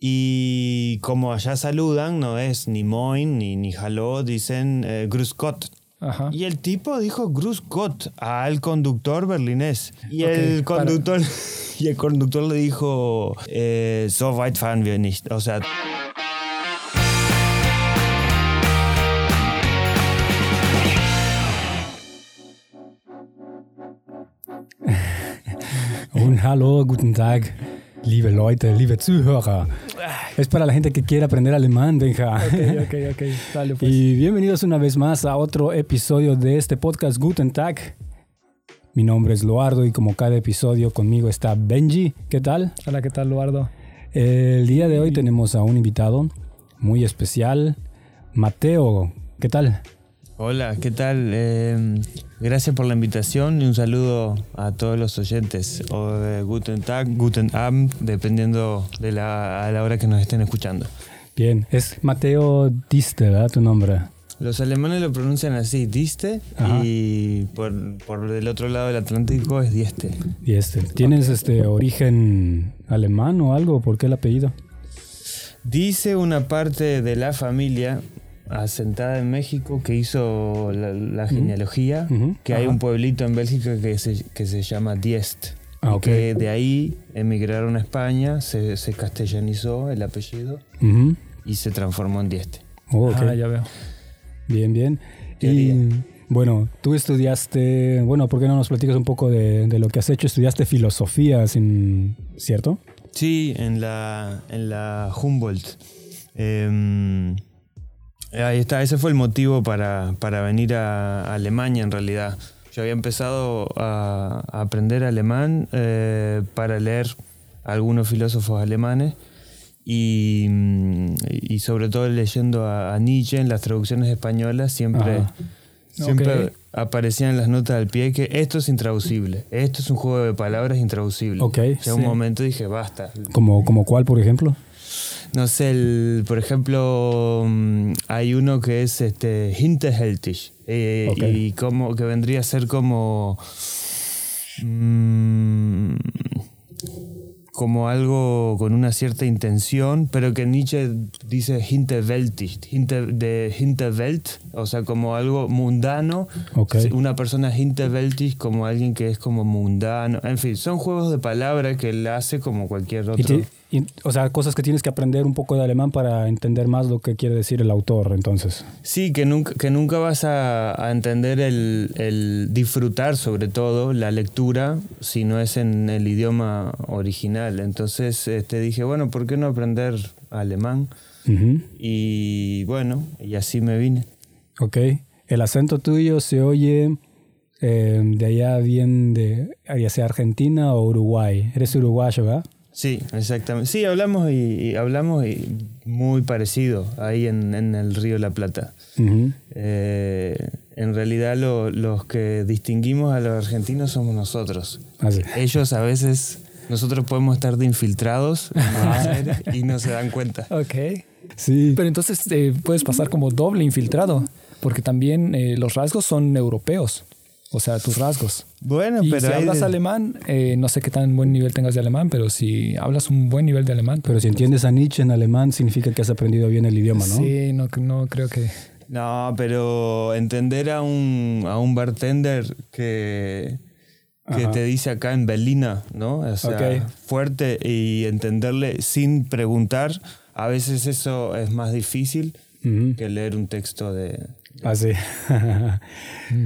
Y como allá saludan, no es ni moin ni, ni hallo, dicen eh, grüß Gott. Ajá. Y el tipo dijo grüß Gott al conductor berlinés. Y Ok, el para- conductor y el conductor le dijo eh, so weit fahren wir nicht. O sea, Un hallo, guten Tag, liebe Leute, liebe Zuhörer. Es para la gente que quiere aprender alemán, Benja. Ok, ok, ok. Dale, pues. Y bienvenidos una vez más a otro episodio de este podcast Guten Tag. Mi nombre es Loardo y como cada episodio conmigo está Benji. ¿Qué tal? Hola, ¿qué tal, Eduardo? El día de hoy tenemos a un invitado muy especial, Mateo. ¿Qué tal? Hola, ¿qué tal? Eh, gracias por la invitación y un saludo a todos los oyentes. O de Guten Tag, Guten Abend, dependiendo de la, a la hora que nos estén escuchando. Bien, es Mateo Diste, ¿verdad? Tu nombre. Los alemanes lo pronuncian así, diste, Ajá. y por, por el otro lado del Atlántico es dieste. Y este, ¿tienes este origen alemán o algo? ¿Por qué el apellido? Dice una parte de la familia asentada en México que hizo la, la genealogía, que hay un pueblito en Bélgica que se, que se llama Diest. Ah, y que de ahí emigraron a España, se, se castellanizó el apellido y se transformó en Dieste. Oh, ok. Ah, ya veo. Bien, bien. Teoría. Y bueno, tú estudiaste, bueno, ¿por qué no nos platicas un poco de, de lo que has hecho? Estudiaste filosofía, sin, ¿cierto? Sí, en la, en la Humboldt. Em, ahí está, ese fue el motivo para, para venir a, Alemania en realidad. Yo había empezado a, a aprender alemán eh, para leer a algunos filósofos alemanes y, y sobre todo leyendo a, a Nietzsche en las traducciones españolas siempre, Ajá. siempre aparecían las notas al pie que esto es intraducible, esto es un juego de palabras intraducible. Ok, O sea, un momento dije, basta, ¿Como, como cuál, por ejemplo? No sé, el- por ejemplo, mm, hay uno que es este hinterhältig. Eh, y como que vendría a ser como mm, como algo con una cierta intención, pero que Nietzsche dice hinterwältig, hinter, de hinterwelt, o sea, como algo mundano, una persona hinterwältig como alguien que es como mundano, en fin, son juegos de palabras que él hace como cualquier otro. O sea, cosas que tienes que aprender un poco de alemán para entender más lo que quiere decir el autor, entonces. Sí, que nunca, que nunca vas a, a entender el, el disfrutar, sobre todo, la lectura, si no es en el idioma original. Entonces este, dije, bueno, ¿por qué no aprender alemán? Ujú. Y bueno, y así me vine. Ok. El acento tuyo se oye eh, de allá bien de, ya sea Argentina o Uruguay. Eres uruguayo, ¿verdad? Sí, exactamente. Sí, hablamos y, y hablamos y muy parecido ahí en, en el río La Plata. Eh, en realidad lo- los que distinguimos a los argentinos somos nosotros. Así. Ellos a veces, nosotros podemos estar de infiltrados Aires y no se dan cuenta. Ok. Sí. Pero entonces eh, puedes pasar como doble infiltrado, porque también eh, los rasgos son europeos. O sea, tus rasgos. Bueno, Y pero si hablas de- alemán, eh, no sé qué tan buen nivel tengas de alemán, pero si hablas un buen nivel de alemán. Pero si entiendes a Nietzsche en alemán, significa que has aprendido bien el idioma, ¿no? Sí, no, no creo que. No, pero entender a un, a un bartender que, que Ajá. te dice acá en Berlina, ¿no? O sea, fuerte y entenderle sin preguntar, a veces eso es más difícil que leer un texto de... Así.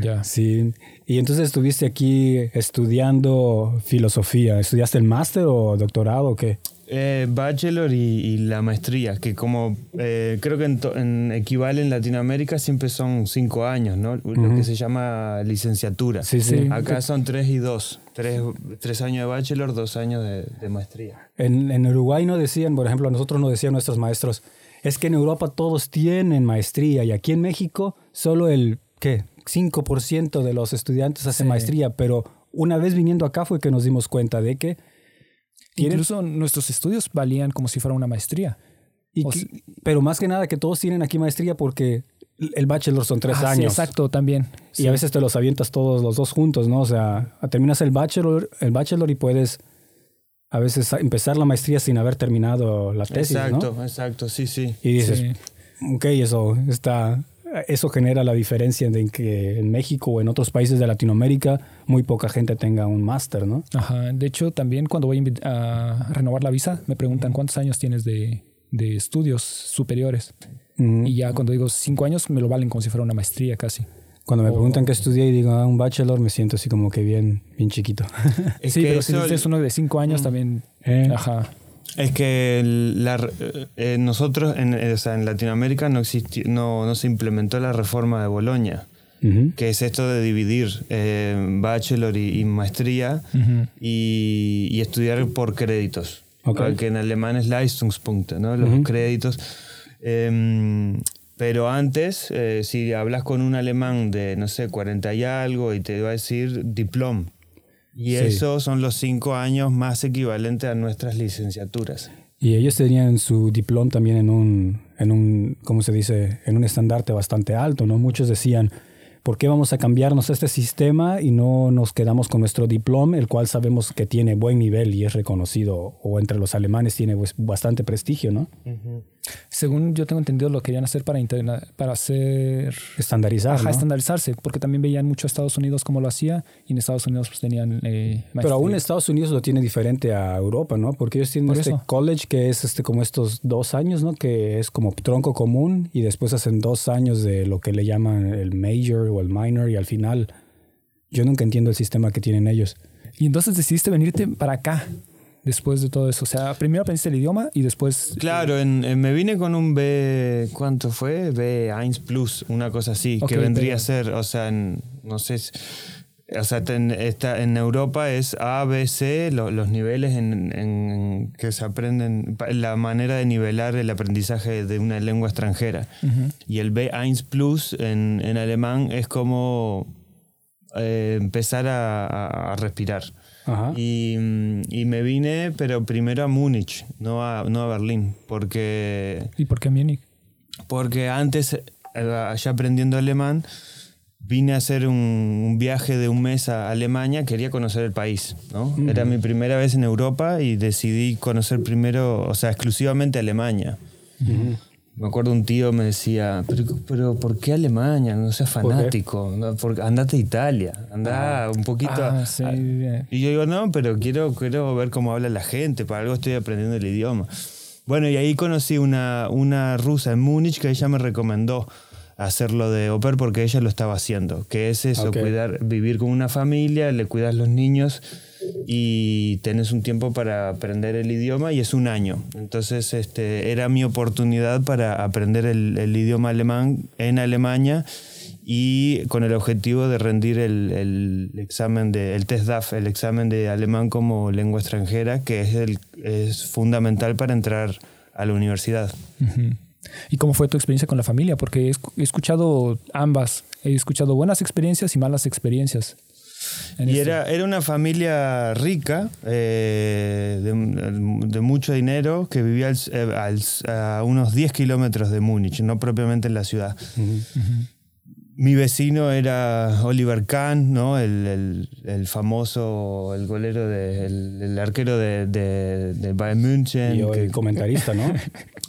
Ya. sí. Y entonces estuviste aquí estudiando filosofía. ¿Estudiaste el máster o doctorado o qué? Eh, bachelor y, y la maestría, que como eh, creo que en, en equivale en Latinoamérica siempre son cinco años, ¿no? Lo que se llama licenciatura. Sí, sí. Acá son tres y dos. Tres, tres años de bachelor, dos años de, de maestría. En, en Uruguay no decían, por ejemplo, a nosotros nos decían nuestros maestros, es que en Europa todos tienen maestría y aquí en México solo el, ¿qué? 5% de los estudiantes hace Sí. maestría, pero una vez viniendo acá fue que nos dimos cuenta de que... tienen- Incluso nuestros estudios valían como si fuera una maestría. y o que- sea- pero más que nada que todos tienen aquí maestría porque el bachelor son tres Ah, sí, años. exacto, también. Y a veces te los avientas todos los dos juntos, ¿no? O sea, terminas el bachelor, el bachelor y puedes a veces empezar la maestría sin haber terminado la tesis, exacto, ¿no? exacto, sí, sí. Y dices, Sí. ok, eso está, eso genera la diferencia de que en México o en otros países de Latinoamérica muy poca gente tenga un máster, ¿no? Ajá. De hecho, también cuando voy a renovar la visa, me preguntan cuántos años tienes de, de estudios superiores. Mm. Y ya cuando digo cinco años, me lo valen como si fuera una maestría casi. Cuando me O- preguntan qué estudié y digo, ah, un bachelor, me siento así como que bien, bien chiquito. Es sí, que pero si eso- dices uno de cinco años, también. Eh. Ajá. Es que la re- eh, nosotros en, eh, o sea, en Latinoamérica no, existi- no, no se implementó la reforma de Boloña, que es esto de dividir eh, bachelor y, y maestría y, y estudiar por créditos. Ok. Que en alemán es Leistungspunkte, ¿no? los créditos. Em, pero antes, eh, si hablas con un alemán de, no sé, 40 y algo, y te va a decir diplom. Y Sí. esos son los cinco años más equivalentes a nuestras licenciaturas. Y ellos tenían su diploma también en un, en un, ¿cómo se dice? En un estandarte bastante alto, ¿no? Muchos decían, ¿por qué vamos a cambiarnos este sistema y no nos quedamos con nuestro diploma, el cual sabemos que tiene buen nivel y es reconocido, o entre los alemanes tiene pues, bastante prestigio, ¿no? Según yo tengo entendido, lo querían hacer para, para hacer. Estandarizar, Ajá, ¿no? estandarizarse, porque también veían mucho a Estados Unidos cómo lo hacía y en Estados Unidos pues tenían. eh, Pero aún. Estados Unidos lo tiene diferente a Europa, ¿no? Porque ellos tienen Por este eso. college que es este como estos dos años, ¿no? Que es como tronco común y después hacen dos años de lo que le llaman el major o el minor y al final yo nunca entiendo el sistema que tienen ellos. Y entonces decidiste venirte para acá después de todo eso. O sea, primero aprendiste el idioma y después. Claro, en- en- me vine con un B, ¿cuánto fue? B1 Plus, una cosa así, que vendría pero- a ser, o sea, en- no sé, o sea, ten- está, en Europa es A, B, C, lo- los niveles en, en- que se aprenden, la manera de nivelar el aprendizaje de una lengua extranjera. Y el B1 Plus en, en alemán es como eh, empezar a- a- respirar. Ajá. Y, y me vine, pero primero a Múnich, no a, no a Berlín, porque, ¿Y por qué Múnich? porque antes, eh, allá aprendiendo alemán, vine a hacer un, un viaje de un mes a Alemania, quería conocer el país, ¿no? Era mi primera vez en Europa y decidí conocer primero, o sea, exclusivamente Alemania. Ujú. Me acuerdo un tío me decía, pero, pero ¿por qué Alemania? No seas fanático, no, por- andate a Italia, anda un poquito... Ah, a- sí, a- bien. y yo digo, no, pero quiero, quiero ver cómo habla la gente, para algo estoy aprendiendo el idioma. Bueno, y ahí conocí una, una rusa en Múnich que ella me recomendó hacerlo de au pair porque ella lo estaba haciendo, que es eso, cuidar, vivir con una familia, le cuidas los niños y tenés un tiempo para aprender el idioma y es un año. Entonces este, era mi oportunidad para aprender el, el idioma alemán en Alemania y con el objetivo de rendir el, el examen de el test DAF, el examen de alemán como lengua extranjera, que es, el, es fundamental para entrar a la universidad. Ujú. ¿Y cómo fue tu experiencia con la familia? Porque he escu- he escuchado ambas. He escuchado buenas experiencias y malas experiencias. en Y esto. era, era una familia rica, eh, de, de mucho dinero, que vivía al- eh, al- a unos 10 kilómetros de Múnich, no propiamente en la ciudad. Mi vecino era Oliver Kahn, ¿no? el, el- el famoso, el golero, de, el, el arquero de, de, de Bayern München. Y hoy que- comentarista, ¿no?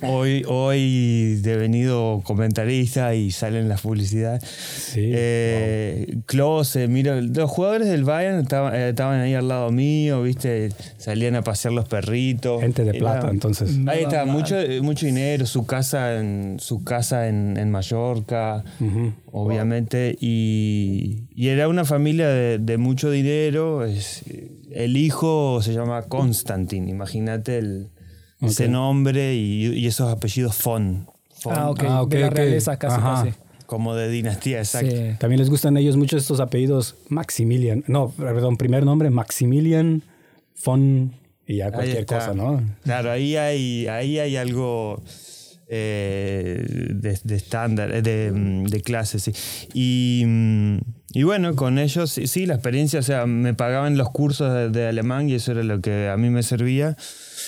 Hoy, hoy devenido comentarista y sale en las publicidades. Sí. Eh, Klose, mira, los jugadores del Bayern estaban, eh, estaban ahí al lado mío, viste, salían a pasear los perritos. Gente de Era- plata, entonces. Ahí está, mucho, mucho dinero, su casa en, su casa en, en Mallorca, Ujú. Obviamente, y, y era una familia de, de mucho dinero. es- el hijo se llama Konstantin, imagínate el- ese nombre y, y esos apellidos von. von, Ah, ok. Ah, ok, de la realeza casi, Ajá. casi. Como de dinastía, exacto. Sí. También les gustan a ellos mucho estos apellidos Maximilian. No, perdón, primer nombre Maximilian von y ya cualquier cosa, ¿no? Claro, ahí hay, ahí hay algo eh, de, de estándar, eh, de, mm, de clase, sí. Y, mm, y bueno, con ellos, sí, sí, la experiencia, o sea, me pagaban los cursos de, de alemán y eso era lo que a mí me servía.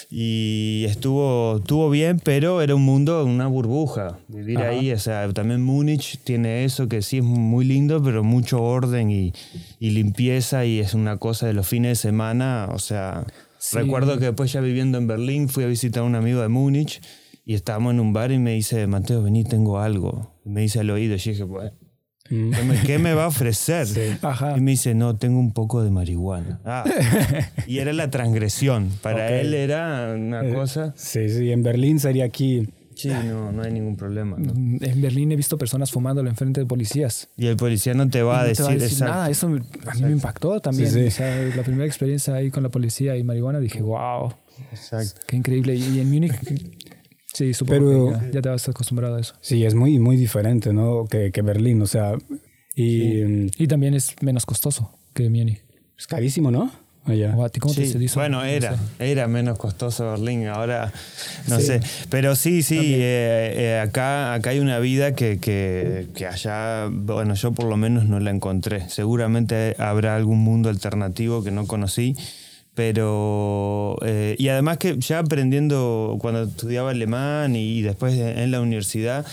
Y estuvo, estuvo bien, pero era un mundo, una burbuja. Vivir Ajá. ahí, o sea, también Múnich tiene eso que sí es muy lindo, pero mucho orden y, y limpieza y es una cosa de los fines de semana, o sea, Recuerdo que después ya viviendo en Berlín fui a visitar a un amigo de Múnich y estábamos en un bar y me dice, Mateo, vení, tengo algo. me dice al oído y yo dije, bueno, mm. ¿qué me, va a ofrecer? Y me dice, no, tengo un poco de marihuana. Ah. y era la transgresión. Para él era una eh, cosa... Sí, sí, en Berlín sería aquí... Sí, no, no hay ningún problema. Mm, en Berlín he visto personas fumándolo enfrente de policías. Y el policía no te va, a, decir, nada. Eso a mí me impactó también. la primera experiencia ahí con la policía y marihuana dije, wow. Exacto. Qué increíble. Y en Múnich Sí, supongo Pero, ya, te vas acostumbrado a eso. Sí, es muy, muy diferente, ¿no? Que, que Berlín, o sea... Y, y también es menos costoso que Múnich. Es carísimo, ¿no? Allá. ¿Cómo sí. te bueno, era, era menos costoso Berlín, ahora no sé. Pero sí, sí, eh, eh, acá, acá hay una vida que, que, que, allá, bueno, yo por lo menos no la encontré. Seguramente habrá algún mundo alternativo que no conocí pero, eh, y además que ya aprendiendo cuando estudiaba alemán y, después en la universidad,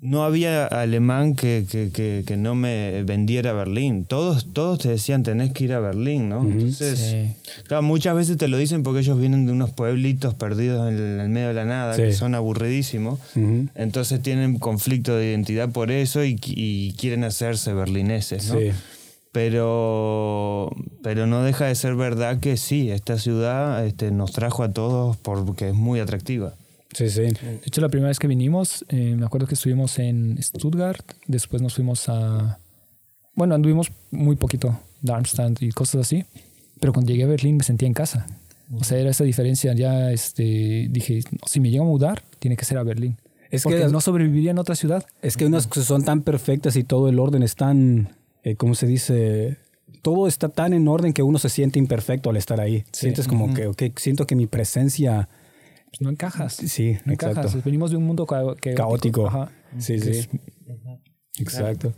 no había alemán que, que, que, no me vendiera a Berlín. Todos, todos te decían, tenés que ir a Berlín, ¿no? Entonces, claro, muchas veces te lo dicen porque ellos vienen de unos pueblitos perdidos en el, medio de la nada, que son aburridísimos. Entonces tienen conflicto de identidad por eso y, y quieren hacerse berlineses, ¿no? Pero, pero no deja de ser verdad que sí, esta ciudad este, nos trajo a todos porque es muy atractiva. Sí, sí. De hecho, la primera vez que vinimos, eh, me acuerdo que estuvimos en Stuttgart, después nos fuimos a... Bueno, anduvimos muy poquito, Darmstadt y cosas así, pero cuando llegué a Berlín me sentía en casa. O sea, era esa diferencia. Ya este, dije, si me llego a mudar, tiene que ser a Berlín. Es porque que no sobreviviría en otra ciudad. Es que unas cosas son tan perfectas y todo el orden es tan eh, ¿cómo se dice? Todo está tan en orden que uno se siente imperfecto al estar ahí. Sientes como que, okay, siento que mi presencia... Pues no encajas. Sí, no encajas. Venimos de un mundo caótico. Sí, sí. Exacto.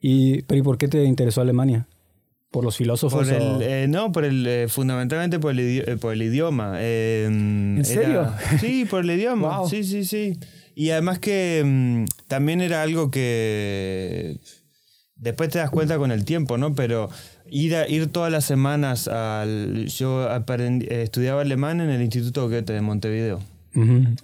Y, pero ¿y por qué te interesó Alemania? ¿Por los filósofos? Eh, no, por el, eh, fundamentalmente por el, por el idioma. ¿En serio? sí, por el idioma. Sí, sí, sí. Y además que mm, también era algo que Después te das cuenta con el tiempo, ¿no? Pero ir, a, ir todas las semanas al... Yo estudiaba alemán en el Instituto Goethe de Montevideo.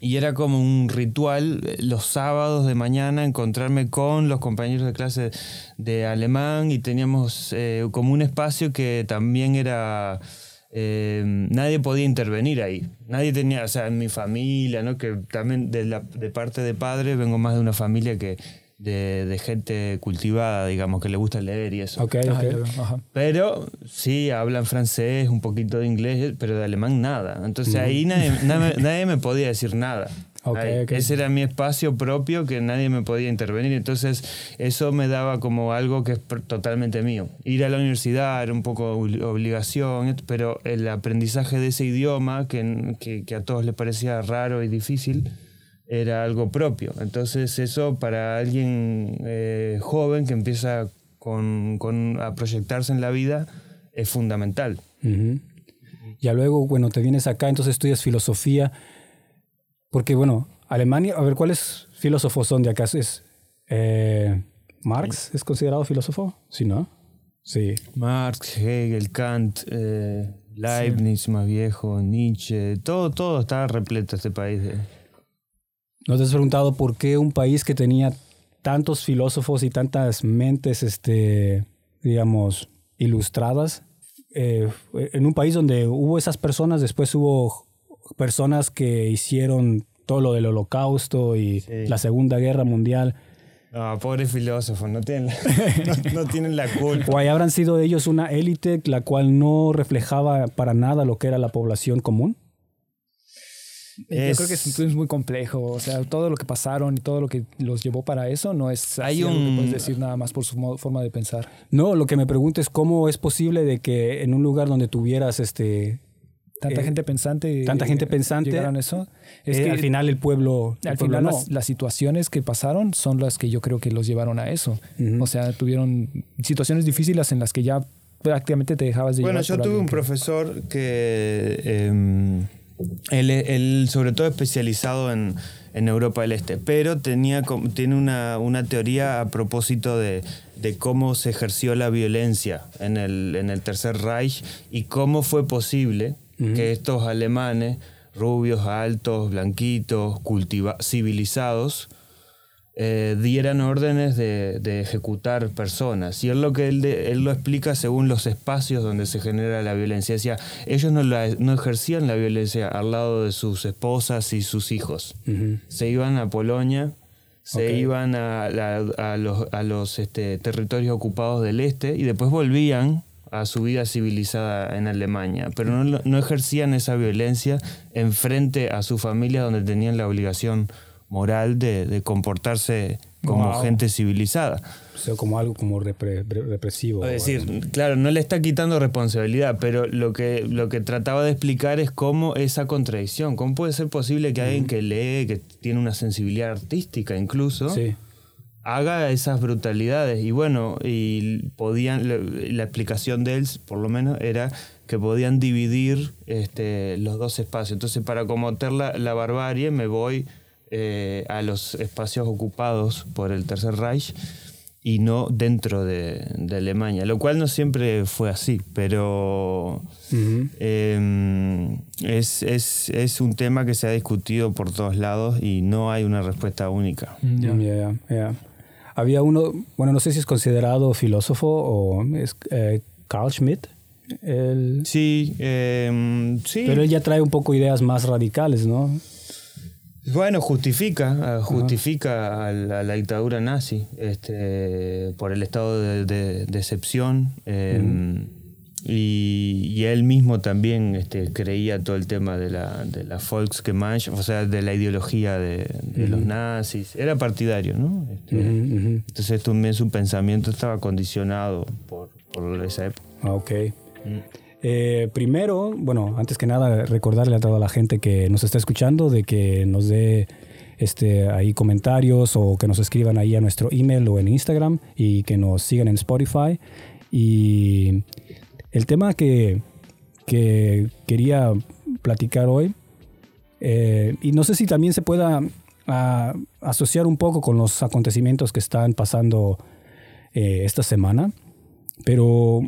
Y era como un ritual eh, los sábados de mañana encontrarme con los compañeros de clase de alemán y teníamos eh, como un espacio que también era... Eh, nadie podía intervenir ahí. Nadie tenía, o sea, en mi familia, ¿no? Que también de, la, de parte de padre vengo más de una familia que de, gente cultivada, digamos, que le gusta leer y eso. Pero sí, hablan francés, un poquito de inglés, pero de alemán nada. Entonces ahí nadie, nadie, me podía decir nada. Ese era mi espacio propio que nadie me podía intervenir. Entonces eso me daba como algo que es totalmente mío. Ir a la universidad era un poco obligación, pero el aprendizaje de ese idioma que, que, que a todos les parecía raro y difícil era algo propio. Entonces eso para alguien eh, joven que empieza con, con, a proyectarse en la vida es fundamental. Ya luego, bueno, te vienes acá, entonces estudias filosofía, porque bueno, Alemania, a ver, ¿cuáles filósofos son de acá? ¿Es eh, Marx es considerado filósofo? Sí, ¿no? Sí. Marx, Hegel, Kant, eh, Leibniz más viejo, Nietzsche, todo, todo está repleto este país de ¿No te has preguntado por qué un país que tenía tantos filósofos y tantas mentes, este, digamos, ilustradas, eh, en un país donde hubo esas personas, después hubo personas que hicieron todo lo del holocausto y la Segunda Guerra Mundial. No, pobres filósofos, no tienen, no, tienen la culpa. O ahí habrán sido ellos una élite la cual no reflejaba para nada lo que era la población común. Yo creo que es, muy complejo. O sea, todo lo que pasaron y todo lo que los llevó para eso no es Hay un... algo que puedes decir nada más por su forma de pensar. No, lo que me pregunto es cómo es posible de que en un lugar donde tuvieras este tanta eh, gente pensante tanta gente pensante llegaron a eso es eh, que al final el pueblo al final las, situaciones que pasaron son las que yo creo que los llevaron a eso o sea tuvieron situaciones difíciles en las que ya prácticamente te dejabas de bueno yo tuve un profesor que em, él, sobre todo especializado en, Europa del Este, pero tenía, tiene una, teoría a propósito de, cómo se ejerció la violencia en el, en el Tercer Reich y cómo fue posible que estos alemanes, rubios, altos, blanquitos, civilizados, eh, dieran órdenes de, ejecutar personas. Y es lo que él, él, lo explica según los espacios donde se genera la violencia. Decía, ellos no, no ejercían la violencia al lado de sus esposas y sus hijos. Se iban a Polonia, se iban a, los, a los este, territorios ocupados del este y después volvían a su vida civilizada en Alemania, pero no, no ejercían esa violencia en frente a su familia donde tenían la obligación moral de, comportarse como gente civilizada. O sea, como algo como represivo. Es decir, claro, no le está quitando responsabilidad, pero lo que, lo que trataba de explicar es cómo esa contradicción, cómo puede ser posible que alguien que lee, que tiene una sensibilidad artística incluso, haga esas brutalidades. Y bueno, y podían, la, explicación de él, por lo menos, era que podían dividir este, los dos espacios. Entonces, para cometer la, la barbarie, me voy eh, a los espacios ocupados por el Tercer Reich y no dentro de, Alemania, lo cual no siempre fue así, pero em, es, un tema que se ha discutido por todos lados y no hay una respuesta única. Había uno, bueno, no sé si es considerado filósofo o es eh, Carl Schmitt. Sí, em, sí. Pero él ya trae un poco ideas más radicales, ¿no? Bueno, justifica, justifica a, la, dictadura nazi este, por el estado de, excepción. Em, y, él mismo también este, creía todo el tema de la, de la Volksgemeinschaft, o sea, de la ideología de, los nazis. Era partidario, ¿no? Este, entonces también su pensamiento estaba condicionado por, por esa época. Ah, ok. Mm. Eh, primero, bueno, antes que nada, recordarle a toda la gente que nos está escuchando de que nos dé este, ahí comentarios o que nos escriban ahí a nuestro email o en Instagram y que nos sigan en Spotify. Y el tema que, que quería platicar hoy, eh, y no sé si también se pueda asociar un poco con los acontecimientos que están pasando eh, esta semana, pero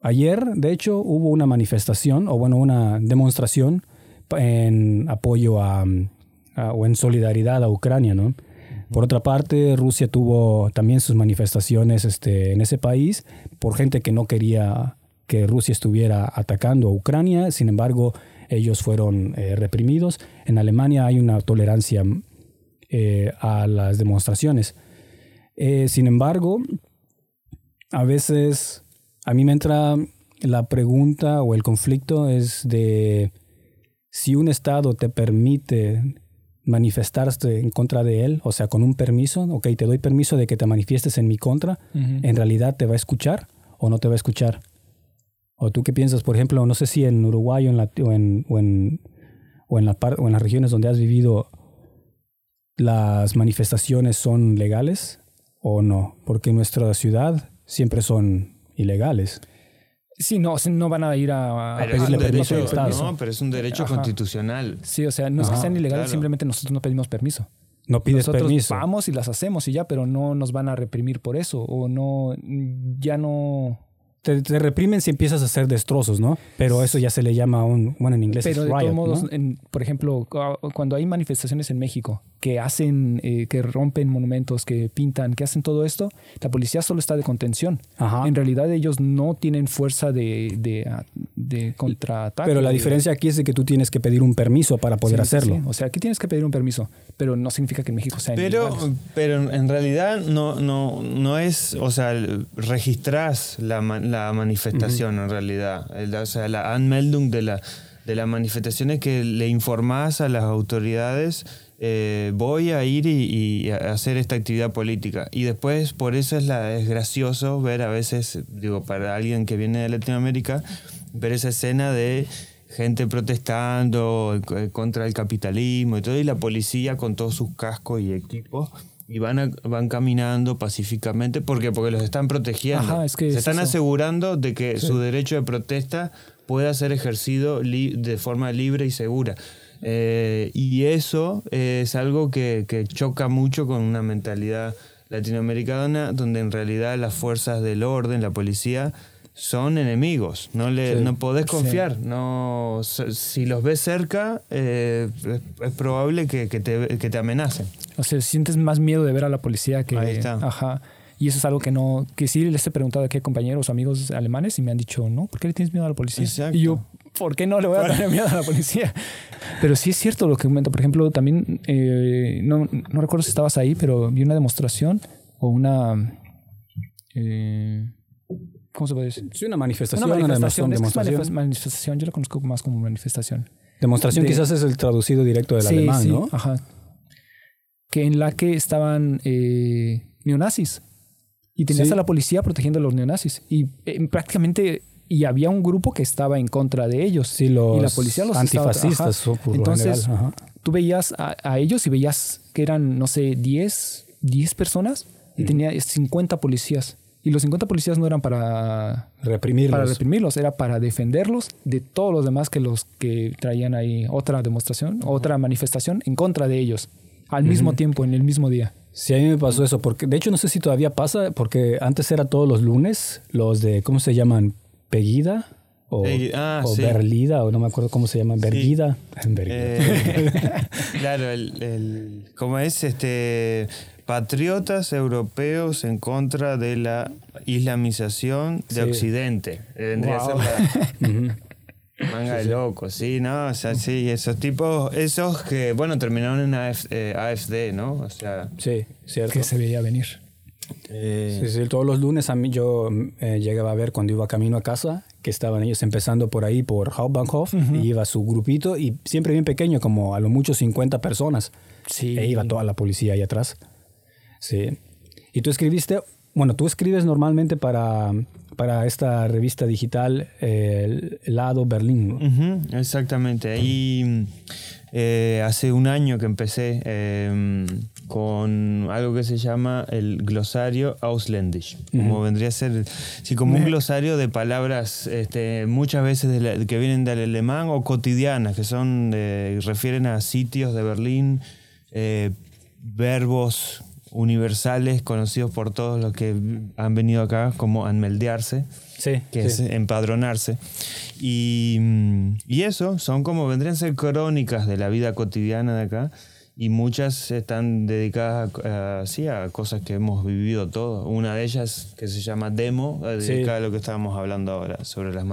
Ayer, de hecho, hubo una manifestación, o bueno, una demostración en apoyo a, o en solidaridad a Ucrania, ¿no? Por otra parte, Rusia tuvo también sus manifestaciones este, en ese país por gente que no quería que Rusia estuviera atacando a Ucrania, sin embargo, ellos fueron eh, reprimidos. En Alemania hay una tolerancia eh, a las demostraciones. Eh, sin embargo, a veces a mí me entra la pregunta o el conflicto es de si un Estado te permite manifestarse en contra de él, o sea, con un permiso, ok, te doy permiso de que te manifiestes en mi contra, ¿en realidad te va a escuchar o no te va a escuchar? ¿O tú qué piensas, por ejemplo, no sé si en Uruguay o en, la, o en, o en, o en, la, o en las regiones donde has vivido las manifestaciones son legales o no? Porque en nuestra ciudad siempre son ilegales. Sí, no, no van a ir a, pedirle permiso al Estado. No, pero es un derecho constitucional. Sí, o sea, no es que sean ilegales, simplemente nosotros no pedimos permiso. No pides nosotros permiso. Vamos y las hacemos y ya, pero no nos van a reprimir por eso. O no, ya no te, reprimen si empiezas a hacer destrozos, ¿no? Pero eso ya se le llama un, bueno, en inglés Pero de todos modos, por ejemplo, cuando hay manifestaciones en México que hacen, eh, que rompen monumentos, que pintan, que hacen todo esto, la policía solo está de contención. En realidad ellos no tienen fuerza de, de, de contraataque. Pero la diferencia aquí es de que tú tienes que pedir un permiso para poder hacerlo. O sea, aquí tienes que pedir un permiso, pero no significa que en México sea Pero, pero en realidad no, no, no es, o sea, registras la, la manifestación en realidad. o sea, la anmeldung de la, de la manifestación es que le informás a las autoridades eh, voy a ir y, hacer esta actividad política. Y después, por eso es, la, es gracioso ver a veces, digo, para alguien que viene de Latinoamérica, ver esa escena de gente protestando contra el capitalismo y todo, y la policía con todos sus cascos y equipos y van, van caminando pacíficamente porque porque los están protegiendo. Se están asegurando de que su derecho de protesta pueda ser ejercido de forma libre y segura. Eh, y eso es algo que, que, choca mucho con una mentalidad latinoamericana donde en realidad las fuerzas del orden, la policía, son enemigos, no, le, no podés confiar. No, si los ves cerca, eh, es, probable que, que, te, que, te, amenacen. O sea, sientes más miedo de ver a la policía que... Ahí está. Ajá. Y eso es algo que no, que sí les he preguntado a qué compañeros o amigos alemanes y me han dicho, no, ¿por qué le tienes miedo a la policía? Exacto. Y yo, ¿por qué no le voy a tener miedo a la policía? Pero sí es cierto lo que comento. Por ejemplo, también, eh, no, no recuerdo si estabas ahí, pero vi una demostración o una... Eh, ¿Cómo se puede decir? Sí, una manifestación. Una manifestación. Una demostración. manifestación. Yo la conozco más como manifestación. Demostración quizás es el traducido directo del alemán, sí, ¿no? Ajá. Que en la que estaban eh, neonazis. Y tenías a la policía protegiendo a los neonazis. Y eh, prácticamente y había un grupo que estaba en contra de ellos. Sí, los y la policía los antifascistas. Estaba, Entonces, tú veías a, ellos y veías que eran, no sé, 10, 10 personas y tenía 50 policías. Y los 50 policías no eran para reprimirlos. para reprimirlos, era para defenderlos de todos los demás que los que traían ahí otra demostración, otra manifestación en contra de ellos, al mismo tiempo, en el mismo día. Sí, a mí me pasó eso, porque de hecho no sé si todavía pasa, porque antes era todos los lunes, los de, ¿cómo se llaman? Peguida o, ah, o Berlida, o no me acuerdo cómo se llama, Berguida. Eh, claro, el, el, ¿cómo es? Este patriotas europeos en contra de la islamización de Occidente. Vendría a ser la manga de locos, sí, ¿no? O sea, sí, esos tipos, esos que, bueno, terminaron en AFD, eh, ¿no? O sea... Sí, cierto. Que se veía venir. Eh, sí, sí, todos los lunes a mí yo eh, llegaba a ver cuando iba camino a casa que estaban ellos empezando por ahí, por Hauptbahnhof, y iba su grupito, y siempre bien pequeño, como a lo mucho 50 personas. Sí. E iba toda la policía ahí atrás. Sí. Y tú escribiste, bueno, tú escribes normalmente para, para esta revista digital El Lado Berlín. exactamente. Ahí eh, hace un año que empecé em, con algo que se llama el glosario Ausländisch. Como vendría a ser, sí, como un glosario de palabras este, muchas veces que vienen del alemán o cotidianas, que son, refieren a sitios de Berlín, eh, verbos universales conocidos por todos los que han venido acá como anmeldearse, que es empadronarse. Y, y, eso son como vendrían a ser crónicas de la vida cotidiana de acá y muchas están dedicadas a, a cosas que hemos vivido todos. Una de ellas que se llama Demo, eh, dedicada a lo que estábamos hablando ahora, sobre las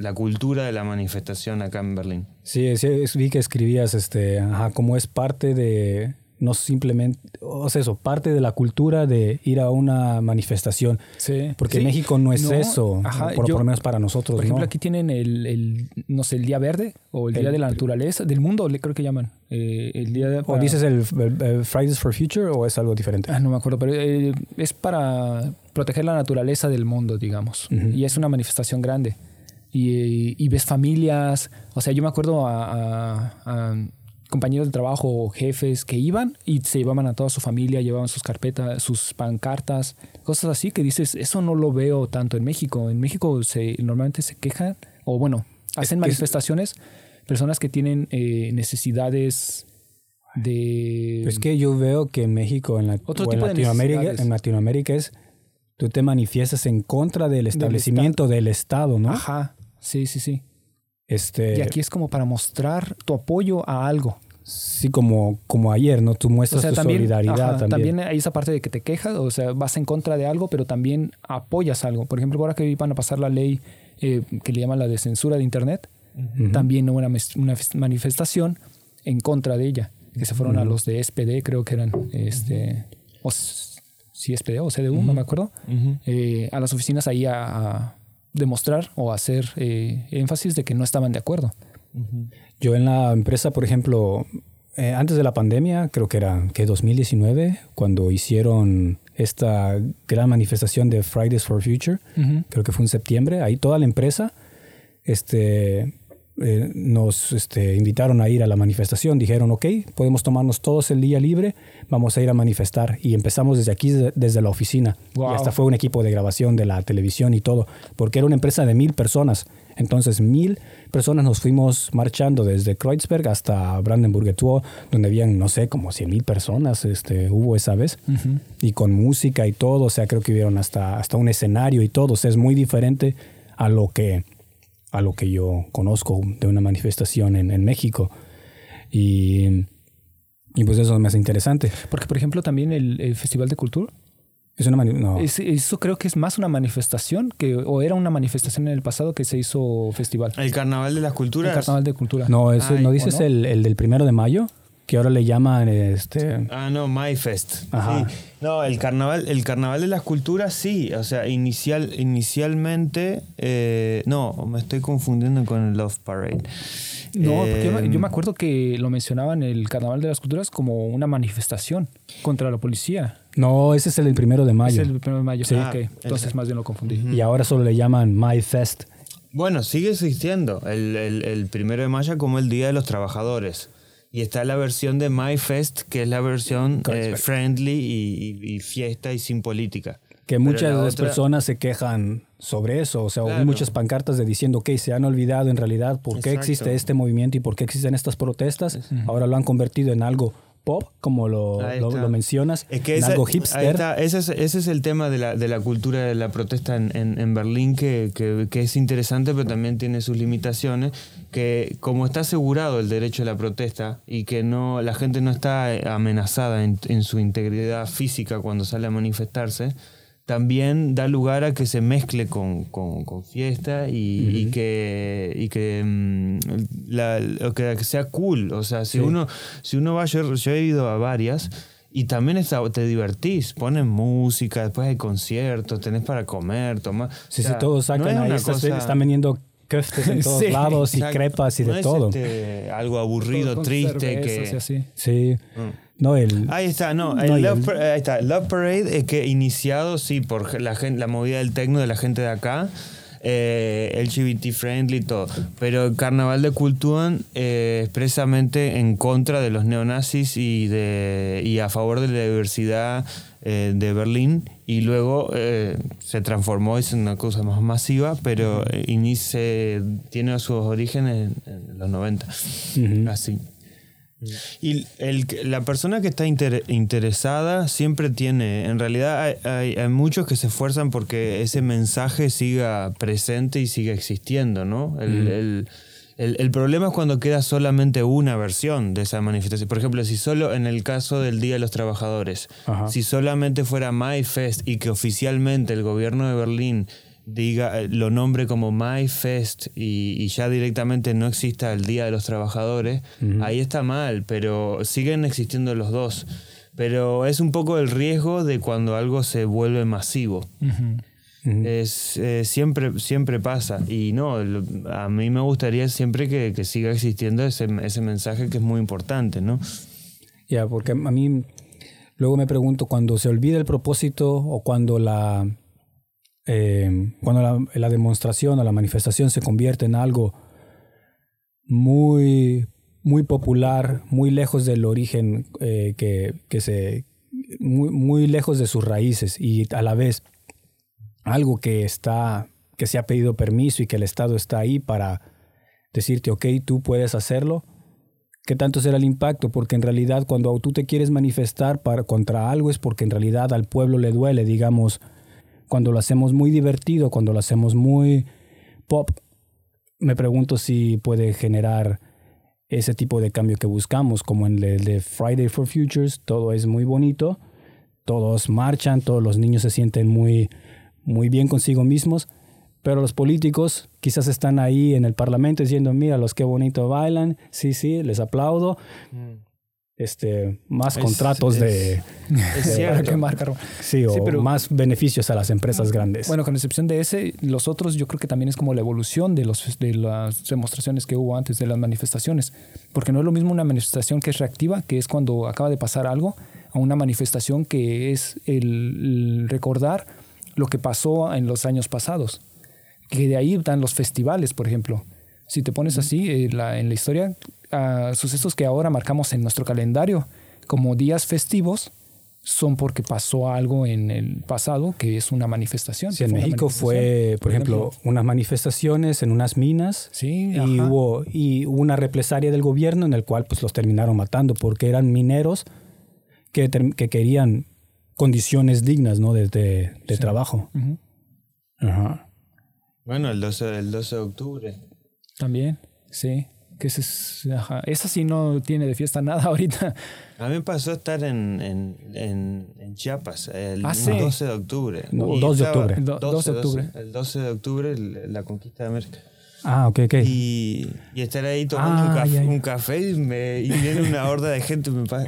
la cultura de la manifestación acá en Berlín. Sí, sí vi que escribías este, ajá, como es parte de no simplemente, o sea, eso, parte de la cultura de ir a una manifestación. Sí. Porque México no es eso, por, lo menos para nosotros. Por ejemplo, aquí tienen el, no sé, el Día Verde o el, Día de la Naturaleza, del mundo, le creo que llaman. Eh, el día ¿O dices el, Fridays for Future o es algo diferente? Ah, no me acuerdo, pero eh, es para proteger la naturaleza del mundo, digamos. Y es una manifestación grande. Y, ves familias, o sea, yo me acuerdo a compañeros de trabajo o jefes que iban y se llevaban a toda su familia, llevaban sus carpetas, sus pancartas, cosas así que dices, eso no lo veo tanto en México. En México se, normalmente se quejan, o bueno, hacen manifestaciones, personas que tienen eh, necesidades de... Pues que yo veo que en México, en, Latinoamérica, en Latinoamérica es, tú te manifiestas en contra del establecimiento del, Estado, ¿no? Ajá, sí, sí, sí. Este, y aquí es como para mostrar tu apoyo a algo. Sí, como, como ayer, ¿no? Tú muestras tu solidaridad también. También hay esa parte de que te quejas, o sea, vas en contra de algo, pero también apoyas algo. Por ejemplo, ahora que iban a pasar la ley eh, que le llaman la de censura de Internet, también hubo una, una, manifestación en contra de ella, que se fueron a los de SPD, creo que eran, este, o si SPD o CDU, no me acuerdo, eh, a las oficinas ahí a demostrar o hacer eh, énfasis de que no estaban de acuerdo. Yo en la empresa, por ejemplo, eh, antes de la pandemia, creo que era que 2019, cuando hicieron esta gran manifestación de Fridays for Future, creo que fue en septiembre, ahí toda la empresa este, eh, nos este, invitaron a ir a la manifestación. Dijeron, ok, podemos tomarnos todos el día libre, vamos a ir a manifestar. Y empezamos desde aquí, desde la oficina. Y hasta fue un equipo de grabación de la televisión y todo, porque era una empresa de mil personas. Entonces, mil personas nos fuimos marchando desde Kreuzberg hasta Brandenburg donde habían, no sé, como cien mil personas este, hubo esa vez. Y con música y todo, o sea, creo que hubieron hasta, hasta un escenario y todo. O sea, es muy diferente a lo que, a lo que yo conozco de una manifestación en, en México. Y, y pues eso me hace interesante. Porque, por ejemplo, también el, el Festival de Cultura, Es una no. es- eso creo que es más una manifestación, que, o era una manifestación en el pasado que se hizo festival. El carnaval de las El culturas. Carnaval de Cultura. No, eso, Ay, ¿no ¿o dices no? El, el del primero de mayo? Que ahora le llaman este. Ah, no, MyFest. Ajá. Sí. No, el carnaval, el carnaval de las culturas sí. O sea, inicial, inicialmente. eh, no, me estoy confundiendo con el Love Parade. No, porque yo, me- Eh, yo me acuerdo que lo mencionaban el Carnaval de las Culturas como una manifestación contra la policía. No, ese es el primero de mayo. Es el primero de mayo. Sí. Ah, Entonces ese. más bien lo confundí. Y ahora solo le llaman My Fest. Bueno, sigue existiendo el, el- el primero de mayo como el Día de los Trabajadores. Y está la versión de MyFest, que es la versión eh, friendly y, y- y fiesta y sin política. Que muchas de las otra- personas se quejan sobre eso. O sea, Claro. hay muchas pancartas de diciendo que se han olvidado en realidad por qué Exacto. existe este movimiento y por qué existen estas protestas. Ahora lo han convertido en algo pop, como lo, lo- mencionas, Es que esa- ahí hipster. está, ese, es, ese es el tema de la, de la cultura de la protesta en, en- en Berlín, que, que- que es interesante, pero también tiene sus limitaciones, que como está asegurado el derecho a la protesta y que no la gente no está amenazada en, en su integridad física cuando sale a manifestarse, también da lugar a que se mezcle con, con- con fiesta y, y que, y que, mm, la- o que, que sea cool. O sea, si Sí. uno si uno va, yo, yo he ido a varias y también está- te divertís, ponen música, después hay conciertos, tenés para comer, tomar. Sí, O sea, sí, todos no sacan es ahí, cosa- están vendiendo köftes en todos Sí, lados y Exacto. crepas y No de es, todo. este, algo aburrido, triste, que... así. Sí. Mm. No, el, Ahí está, no, No, el y Love, el- Par- ahí está, Love Parade es que iniciado, sí, por la, gente, la movida del tecno de la gente de acá, eh, LGBT friendly y todo, pero el Carnaval de Kultuan eh, expresamente en contra de los neonazis y, de, y a favor de la diversidad eh, de Berlín y luego eh, se transformó es una cosa más masiva, pero inicie, tiene sus orígenes en, en los 90, Ujú. así. Y el, la persona que está inter- interesada siempre tiene, en realidad hay, hay- hay muchos que se esfuerzan porque ese mensaje siga presente y siga existiendo, ¿no? El, el- el- el problema es cuando queda solamente una versión de esa manifestación. Por ejemplo, si solo en el caso del Día de los Trabajadores, Ajá. si solamente fuera MyFest y que oficialmente el gobierno de Berlín diga, eh, lo nombre como MyFest y, y ya directamente no exista el Día de los Trabajadores, ahí está mal, pero siguen existiendo los dos. Pero es un poco el riesgo de cuando algo se vuelve masivo. Es, eh, siempre, siempre pasa. Y no, lo- a mí me gustaría siempre que, que siga existiendo ese, ese mensaje que es muy importante, ¿no? Ya, porque a mí luego me pregunto cuando se olvida el propósito o cuando la eh, cuando la, la o la manifestación se convierte en algo muy muy popular, muy lejos del origen eh, que, que se muy, muy lejos de sus raíces y a la vez algo que está que se ha pedido permiso y que el Estado está ahí para decirte, ok, tú puedes hacerlo, ¿Qué tanto será el impacto? Porque en realidad cuando tú te quieres manifestar para, contra algo es porque en realidad al pueblo le duele, digamos, cuando lo hacemos muy divertido, cuando lo hacemos muy pop, me pregunto si puede generar ese tipo de cambio que buscamos, como en el de Friday for Futures, todo es muy bonito, todos marchan, todos los niños se sienten muy, muy bien consigo mismos, pero los políticos quizás están ahí en el parlamento diciendo, mira, los que bonito bailan, sí, sí, les aplaudo. Este, más Es- contratos de, Es Para cierto. quemar carbón. sí, o Sí, pero- más beneficios a las empresas grandes. Bueno, con excepción de ese, los otros yo creo que también es como la evolución de, los, de las demostraciones que hubo antes de las manifestaciones. Porque no es lo mismo una manifestación que es reactiva, que es cuando acaba de pasar algo, a una manifestación que es el, el recordar lo que pasó en los años pasados. Que de ahí dan los festivales, por ejemplo. Si te pones así, eh, la- en la historia, sucesos que ahora marcamos en nuestro calendario como días festivos son porque pasó algo en el pasado que es una manifestación. Sí, en México fue, por ejemplo, unas manifestaciones en unas minas Sí, y ajá. hubo, y hubo una represalia del gobierno en el cual pues, los terminaron matando porque eran mineros que, querían condiciones dignas ¿no? de, de- de trabajo. Ajá. Bueno, el 12, el 12 de octubre. También, sí. Que ese es, ajá. Esa sí no tiene de fiesta nada ahorita. A mí me pasó estar en, en, en, en Chiapas el Ah, sí. 12 de octubre. No, Y 2 de octubre. Do- 12 de octubre. El 12 de octubre, la conquista de América. Ah, ok, ok. Y, y estar ahí tomando un, Ah, café, ya, ya. un café y, me, y viene una horda de gente. Me pa-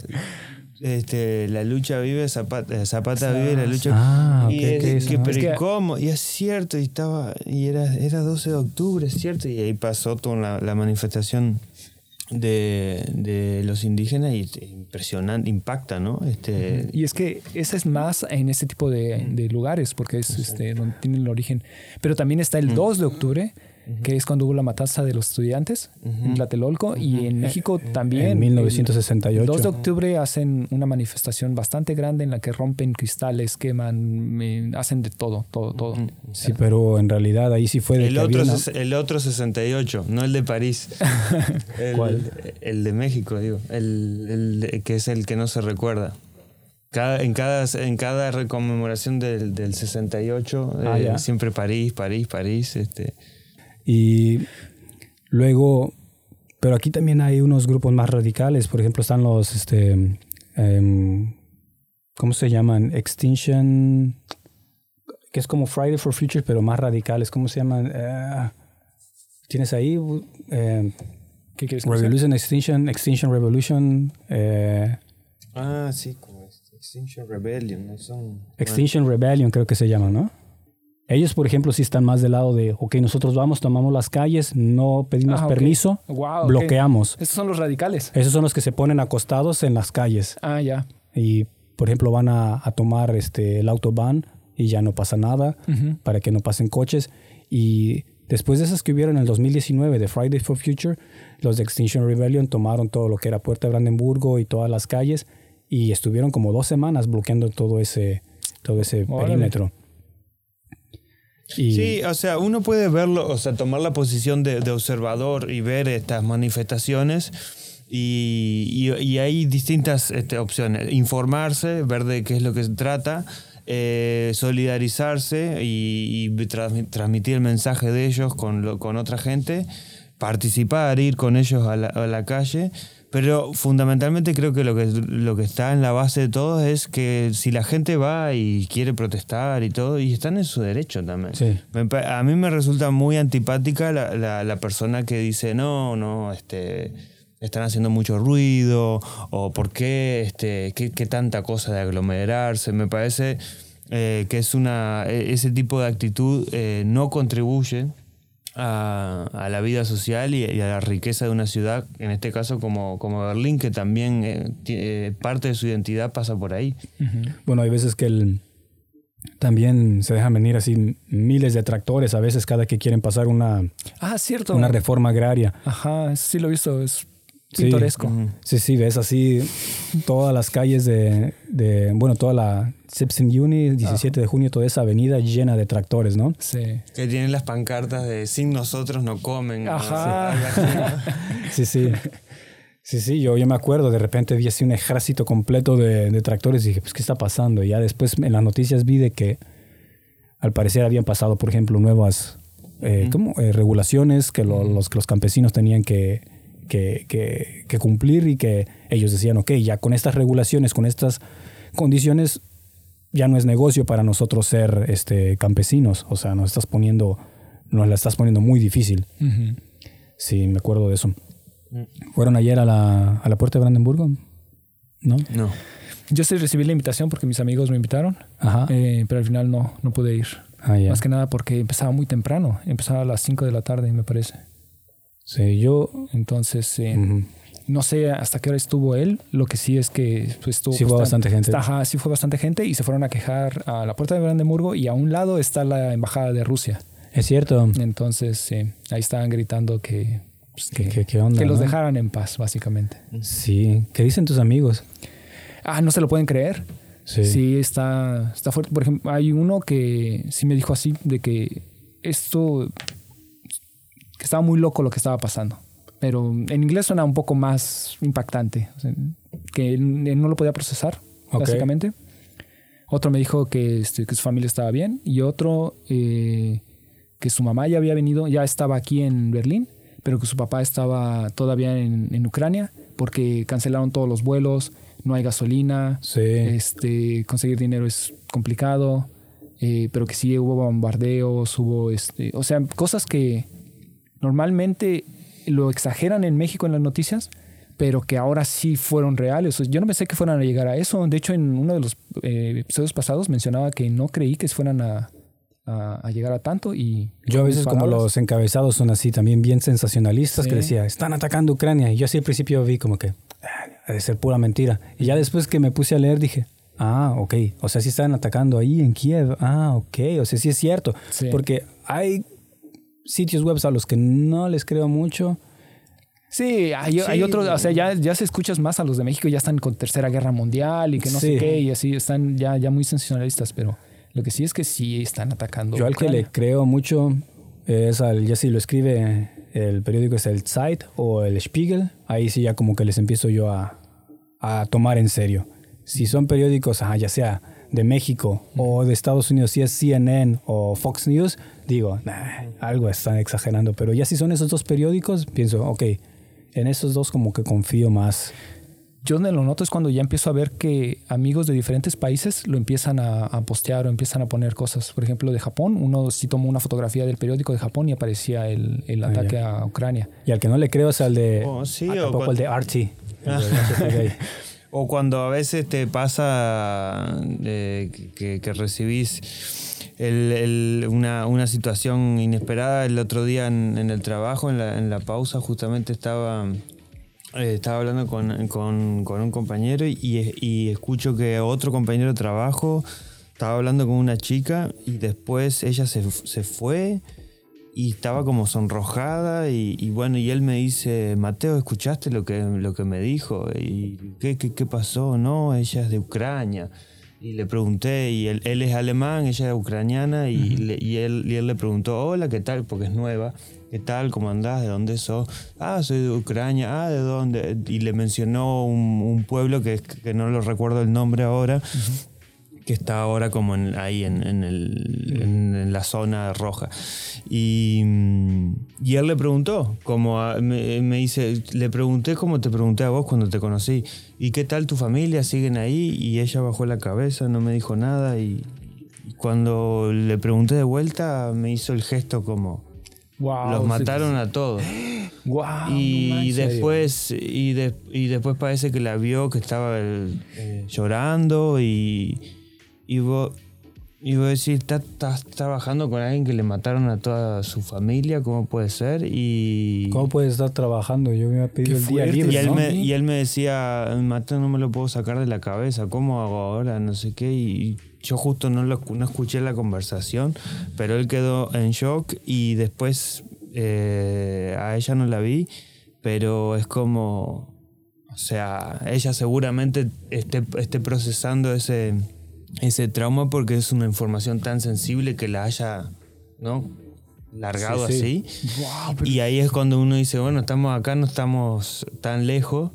este, la lucha vive, Zapata, Zapata vive, la lucha. Ah, y es- que, no. pero Es ¿y que- cómo? Y es cierto, y estaba, y era, era 12 de octubre, es cierto. Y ahí pasó toda la, la manifestación de, de los indígenas y te- impresionante, impacta, ¿no? Este, Y es que ese es más en ese tipo de, de lugares, porque es este, donde tiene el origen. Pero también está el 2 de octubre, que es cuando hubo la matanza de los estudiantes en Tlatelolco. Y en México también. en 1968. El 2 de octubre hacen una manifestación bastante grande en la que rompen cristales, queman, eh, hacen de todo, todo, todo. Sí, pero en realidad ahí sí fue de el, que otro, una- el otro 68, no el de París. el, ¿Cuál? El de México, digo. El, el de- que es el que no se recuerda. Cada, en, cada, en cada reconmemoración del, del 68, Ah, eh, siempre París, París, París. Este, Y luego, pero aquí también hay unos grupos más radicales. Por ejemplo, están los, este, em, ¿cómo se llaman? Extinction, que es como Friday for Future, pero más radicales. ¿Cómo se llaman? Eh, ¿Tienes ahí? Eh, ¿Qué quieres que sea? Revolution, Extinction, Extinction Revolution, eh, ah, sí, como Extinction Rebellion, ¿no? Son, Extinction Rebellion creo que se llaman, ¿no? Ellos, por ejemplo, sí están más del lado de, ok, nosotros vamos, tomamos las calles, no pedimos Ah, permiso, Wow, bloqueamos. Estos son los radicales. Esos son los que se ponen acostados en las calles Ah, ya. y, por ejemplo, van a, a tomar este, el autobahn y ya no pasa nada para que no pasen coches. Y después de esas que hubieron en el 2019 de Friday for Future, los de Extinction Rebellion tomaron todo lo que era Puerta de Brandenburgo y todas las calles y estuvieron como dos semanas bloqueando todo ese, todo ese Órale. perímetro. Sí, o sea, uno puede verlo, o sea, tomar la posición de, de observador y ver estas manifestaciones. Y, y- y hay distintas este, opciones. Informarse, ver de qué es lo que se trata, eh, solidarizarse y, y transmi- transmitir el mensaje de ellos con, con otra gente, participar, ir con ellos a la, a la calle. Pero fundamentalmente creo que lo, que lo que está en la base de todo es que si la gente va y quiere protestar y todo, y están en su derecho también. Sí. A mí me resulta muy antipática la, la- la persona que dice, no, no, este, están haciendo mucho ruido, o por qué, este, qué, qué tanta cosa de aglomerarse. Me parece eh, que es una, e- ese tipo de actitud eh, no contribuye a, a la vida social y, y a la riqueza de una ciudad, en este caso como, como Berlín, que también eh, eh, parte de su identidad pasa por ahí. Bueno, hay veces que el, también se dejan venir así miles de tractores a veces cada que quieren pasar una, Ah, cierto. una reforma agraria. Ajá, sí lo he visto. Es Sí. pintoresco. Sí, sí, ves así todas las calles de, de bueno, toda la Simpson Uni, 17 de junio, toda esa avenida llena de tractores, ¿no? Sí. Que tienen las pancartas de sin nosotros no comen. Ajá. Sí. Sí, sí. Sí, sí, yo, yo me acuerdo, de repente vi así un ejército completo de, de tractores y dije, pues, ¿qué está pasando? Y ya después en las noticias vi de que al parecer habían pasado, por ejemplo, nuevas eh, ¿cómo? Eh, regulaciones que, lo- los, que los campesinos tenían que, que, que- que cumplir y que ellos decían, ok, ya con estas regulaciones, con estas condiciones, ya no es negocio para nosotros ser este, campesinos. O sea, nos estás poniendo, nos la estás poniendo muy difícil. Sí, me acuerdo de eso. ¿Fueron ayer a la, a la puerta de Brandenburgo? ¿No? No. Yo sí recibí la invitación porque mis amigos me invitaron, Ajá. eh, pero al final no, no pude ir. ah. Más que nada porque empezaba muy temprano. Empezaba a las 5 de la tarde, me parece. Sí, yo... Entonces, eh. No sé hasta qué hora estuvo él. Lo que sí es que pues, estuvo Sí fue bastante gente. Ajá, sí fue bastante gente y se fueron a quejar a la puerta de Brandenburgo y a un lado está la embajada de Rusia. Es cierto. Entonces, eh, ahí estaban gritando que, pues, ¿Qué, que, qué- qué onda? que los dejaran en paz, básicamente. Sí. ¿Qué dicen tus amigos? Ah, no se lo pueden creer. Sí. Sí, está, está fuerte. Por ejemplo, hay uno que sí me dijo así de que esto, que estaba muy loco lo que estaba pasando. Pero en inglés suena un poco más impactante. O sea, que él, no lo podía procesar, básicamente. Otro me dijo que, este, que su familia estaba bien. Y otro eh, que su mamá ya había venido, ya estaba aquí en Berlín, pero que su papá estaba todavía en, en Ucrania porque cancelaron todos los vuelos, no hay gasolina, Sí. este, conseguir dinero es complicado, eh, pero que sí hubo bombardeos, hubo, este, o sea, cosas que normalmente lo exageran en México en las noticias, pero que ahora sí fueron reales. Yo no pensé que fueran a llegar a eso. De hecho, en uno de los eh, episodios pasados mencionaba que no creí que fueran a, a- a llegar a tanto y Yo a veces como los encabezados son así también bien sensacionalistas Sí. que decía, están atacando Ucrania. Y yo así al principio vi como que, "Ah, ha de ser pura mentira. Y ya después que me puse a leer dije, ah, ok, o sea, sí están atacando ahí en Kiev. Ah, ok, o sea, sí es cierto. Sí. Porque hay sitios web a los que no les creo mucho. Sí, hay, hay otros, o sea, ya, ya se escuchas más a los de México, ya están con Tercera Guerra Mundial y que no Sí. sé qué, y así están ya, ya muy sensacionalistas, pero lo que sí es que sí están atacando. Yo al que le creo mucho es al, ya si lo escribe el periódico es el Zeit o el Spiegel, ahí sí ya como que les empiezo yo a, a tomar en serio. Si son periódicos, ajá, ya sea de México o de Estados Unidos, si es CNN o Fox News, digo, "Nah, algo están exagerando. Pero ya si son esos dos periódicos, pienso, ok, en esos dos como que confío más. Yo donde lo noto es cuando ya empiezo a ver que amigos de diferentes países lo empiezan a, a postear o empiezan a poner cosas. Por ejemplo, de Japón, uno sí tomó una fotografía del periódico de Japón y aparecía el, el Ah, ataque a Ucrania. Y al que no le creo es al de... Oh, sí, ah, o tampoco cuando- el de Archie. El de Archie Gay. O cuando a veces te pasa eh, que, recibís una, una situación inesperada. El otro día en, el trabajo, en la, en la pausa, justamente estaba, eh, estaba hablando con, con- con un compañero y, y escucho que otro compañero de trabajo estaba hablando con una chica y después ella se, se fue y estaba como sonrojada y, y bueno, y él me dice, Mateo, ¿escuchaste lo que, lo que me dijo? ¿Y qué, qué, qué pasó? No, ella es de Ucrania. Y le pregunté, y él, él es alemán, ella es ucraniana, y, le- y, él, y él le preguntó, hola, ¿qué tal? Porque es nueva. ¿Qué tal? ¿Cómo andás? ¿De dónde sos? Ah, soy de Ucrania. Ah, ¿de dónde? Y le mencionó un, un pueblo que, que no lo recuerdo el nombre ahora, que está ahora como en- ahí en, en el- en- la zona roja. Y, mm, y él le preguntó, como a- me, me dice, le pregunté como te pregunté a vos cuando te conocí, ¿y qué tal tu familia? ¿Siguen ahí? Y ella bajó la cabeza, no me dijo nada y, cuando le pregunté de vuelta me hizo el gesto como, Wow, los mataron a todos. Wow, Y después, y, de- y después parece que la vio que estaba el- eh, llorando y, y vos, y vos decís, "¿Estás- estás trabajando con alguien que le mataron a toda su familia, ¿cómo puede ser? Y, ¿Cómo puedes estar trabajando? Yo me había pedido el día libre, y, él ¿no? me, y él me decía, Mateo, no me lo puedo sacar de la cabeza, ¿cómo hago ahora? No sé qué. Y yo justo no, lo, no escuché la conversación, pero él quedó en shock y después eh, a ella no la vi, pero es como, o sea, ella seguramente esté, esté procesando ese, ese trauma porque es una información tan sensible que la haya, ¿no? Largado Sí, sí. así. Wow, pero- Y ahí es cuando uno dice, bueno, estamos acá, no estamos tan lejos.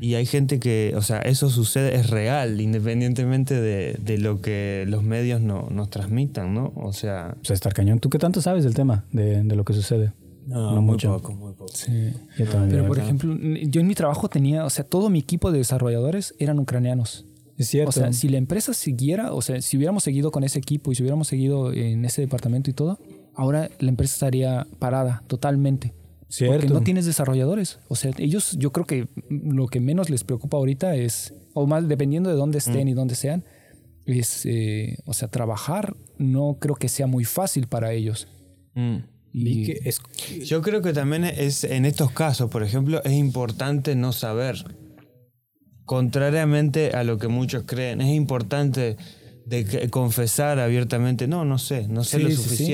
Y hay gente que, o sea, eso sucede, es real, independientemente de, de lo que los medios no, nos transmitan, ¿no? O sea, Pues estar cañón. ¿Tú qué tanto sabes del tema, de, de lo que sucede? no, No muy mucho. poco, muy poco. Sí. Yo también, Pero por ejemplo, yo en mi trabajo tenía, o sea, todo mi equipo de desarrolladores eran ucranianos. Es cierto. O sea, si la empresa siguiera, o sea, si hubiéramos seguido con ese equipo y si hubiéramos seguido en ese departamento y todo, ahora la empresa estaría parada totalmente. cierto. Porque no tienes desarrolladores. O sea, ellos, yo creo que lo que menos les preocupa ahorita es, o más dependiendo de dónde estén y dónde sean, es, eh, o sea, trabajar no creo que sea muy fácil para ellos. Mm. Y que es- Yo creo que también es en estos casos, por ejemplo, es importante no saber. Contrariamente a lo que muchos creen, es importante de que- confesar abiertamente, no, no sé, no sé Sí, lo sí, sí.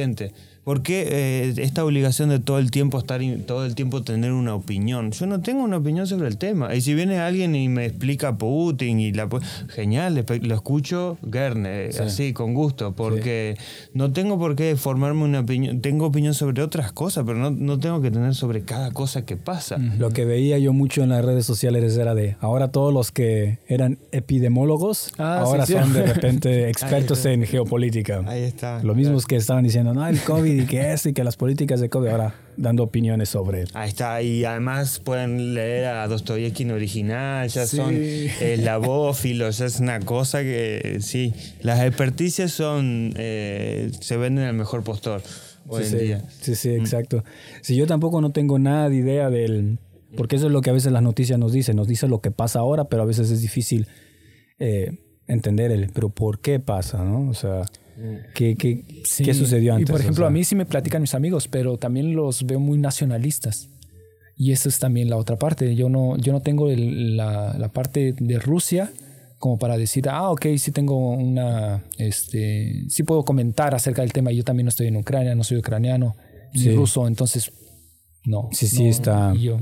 ¿Por qué eh, esta obligación de todo el tiempo estar todo el tiempo tener una opinión? Yo no tengo una opinión sobre el tema. Y si viene alguien y me explica Putin y la genial, lo escucho Gerne, así con gusto, porque no tengo por qué formarme una opinión, tengo opinión sobre otras cosas, pero no, no tengo que tener sobre cada cosa que pasa. Lo que veía yo mucho en las redes sociales era de ahora todos los que eran epidemólogos Ah, ahora sí, sí. son de repente expertos en geopolítica. Ahí está. Lo mismo es que estaban diciendo, no, el COVID y que es y que las políticas de COVID ahora dando opiniones sobre él. Ahí está, y además pueden leer a Dostoyevsky en original, ya son eslabófilos, es una cosa que sí, las experticias son, eh, se venden al mejor postor hoy sí, en día. Sí, sí, exacto. Si yo tampoco no tengo nada de idea del, porque eso es lo que a veces las noticias nos dicen, nos dicen lo que pasa ahora, pero a veces es difícil eh, entender el, pero ¿por qué pasa? ¿no? O sea, ¿qué, qué, ¿qué sucedió antes? Y por ejemplo, O sea, a mí sí me platican mis amigos, pero también los veo muy nacionalistas. Y eso es también la otra parte. Yo no, yo no tengo el- la, la parte de Rusia como para decir, ah, ok, sí tengo una, este, sí puedo comentar acerca del tema. Yo también no estoy en Ucrania, no soy ucraniano, ni Sí. ruso, entonces, no. Sí, sí, no, está- Yo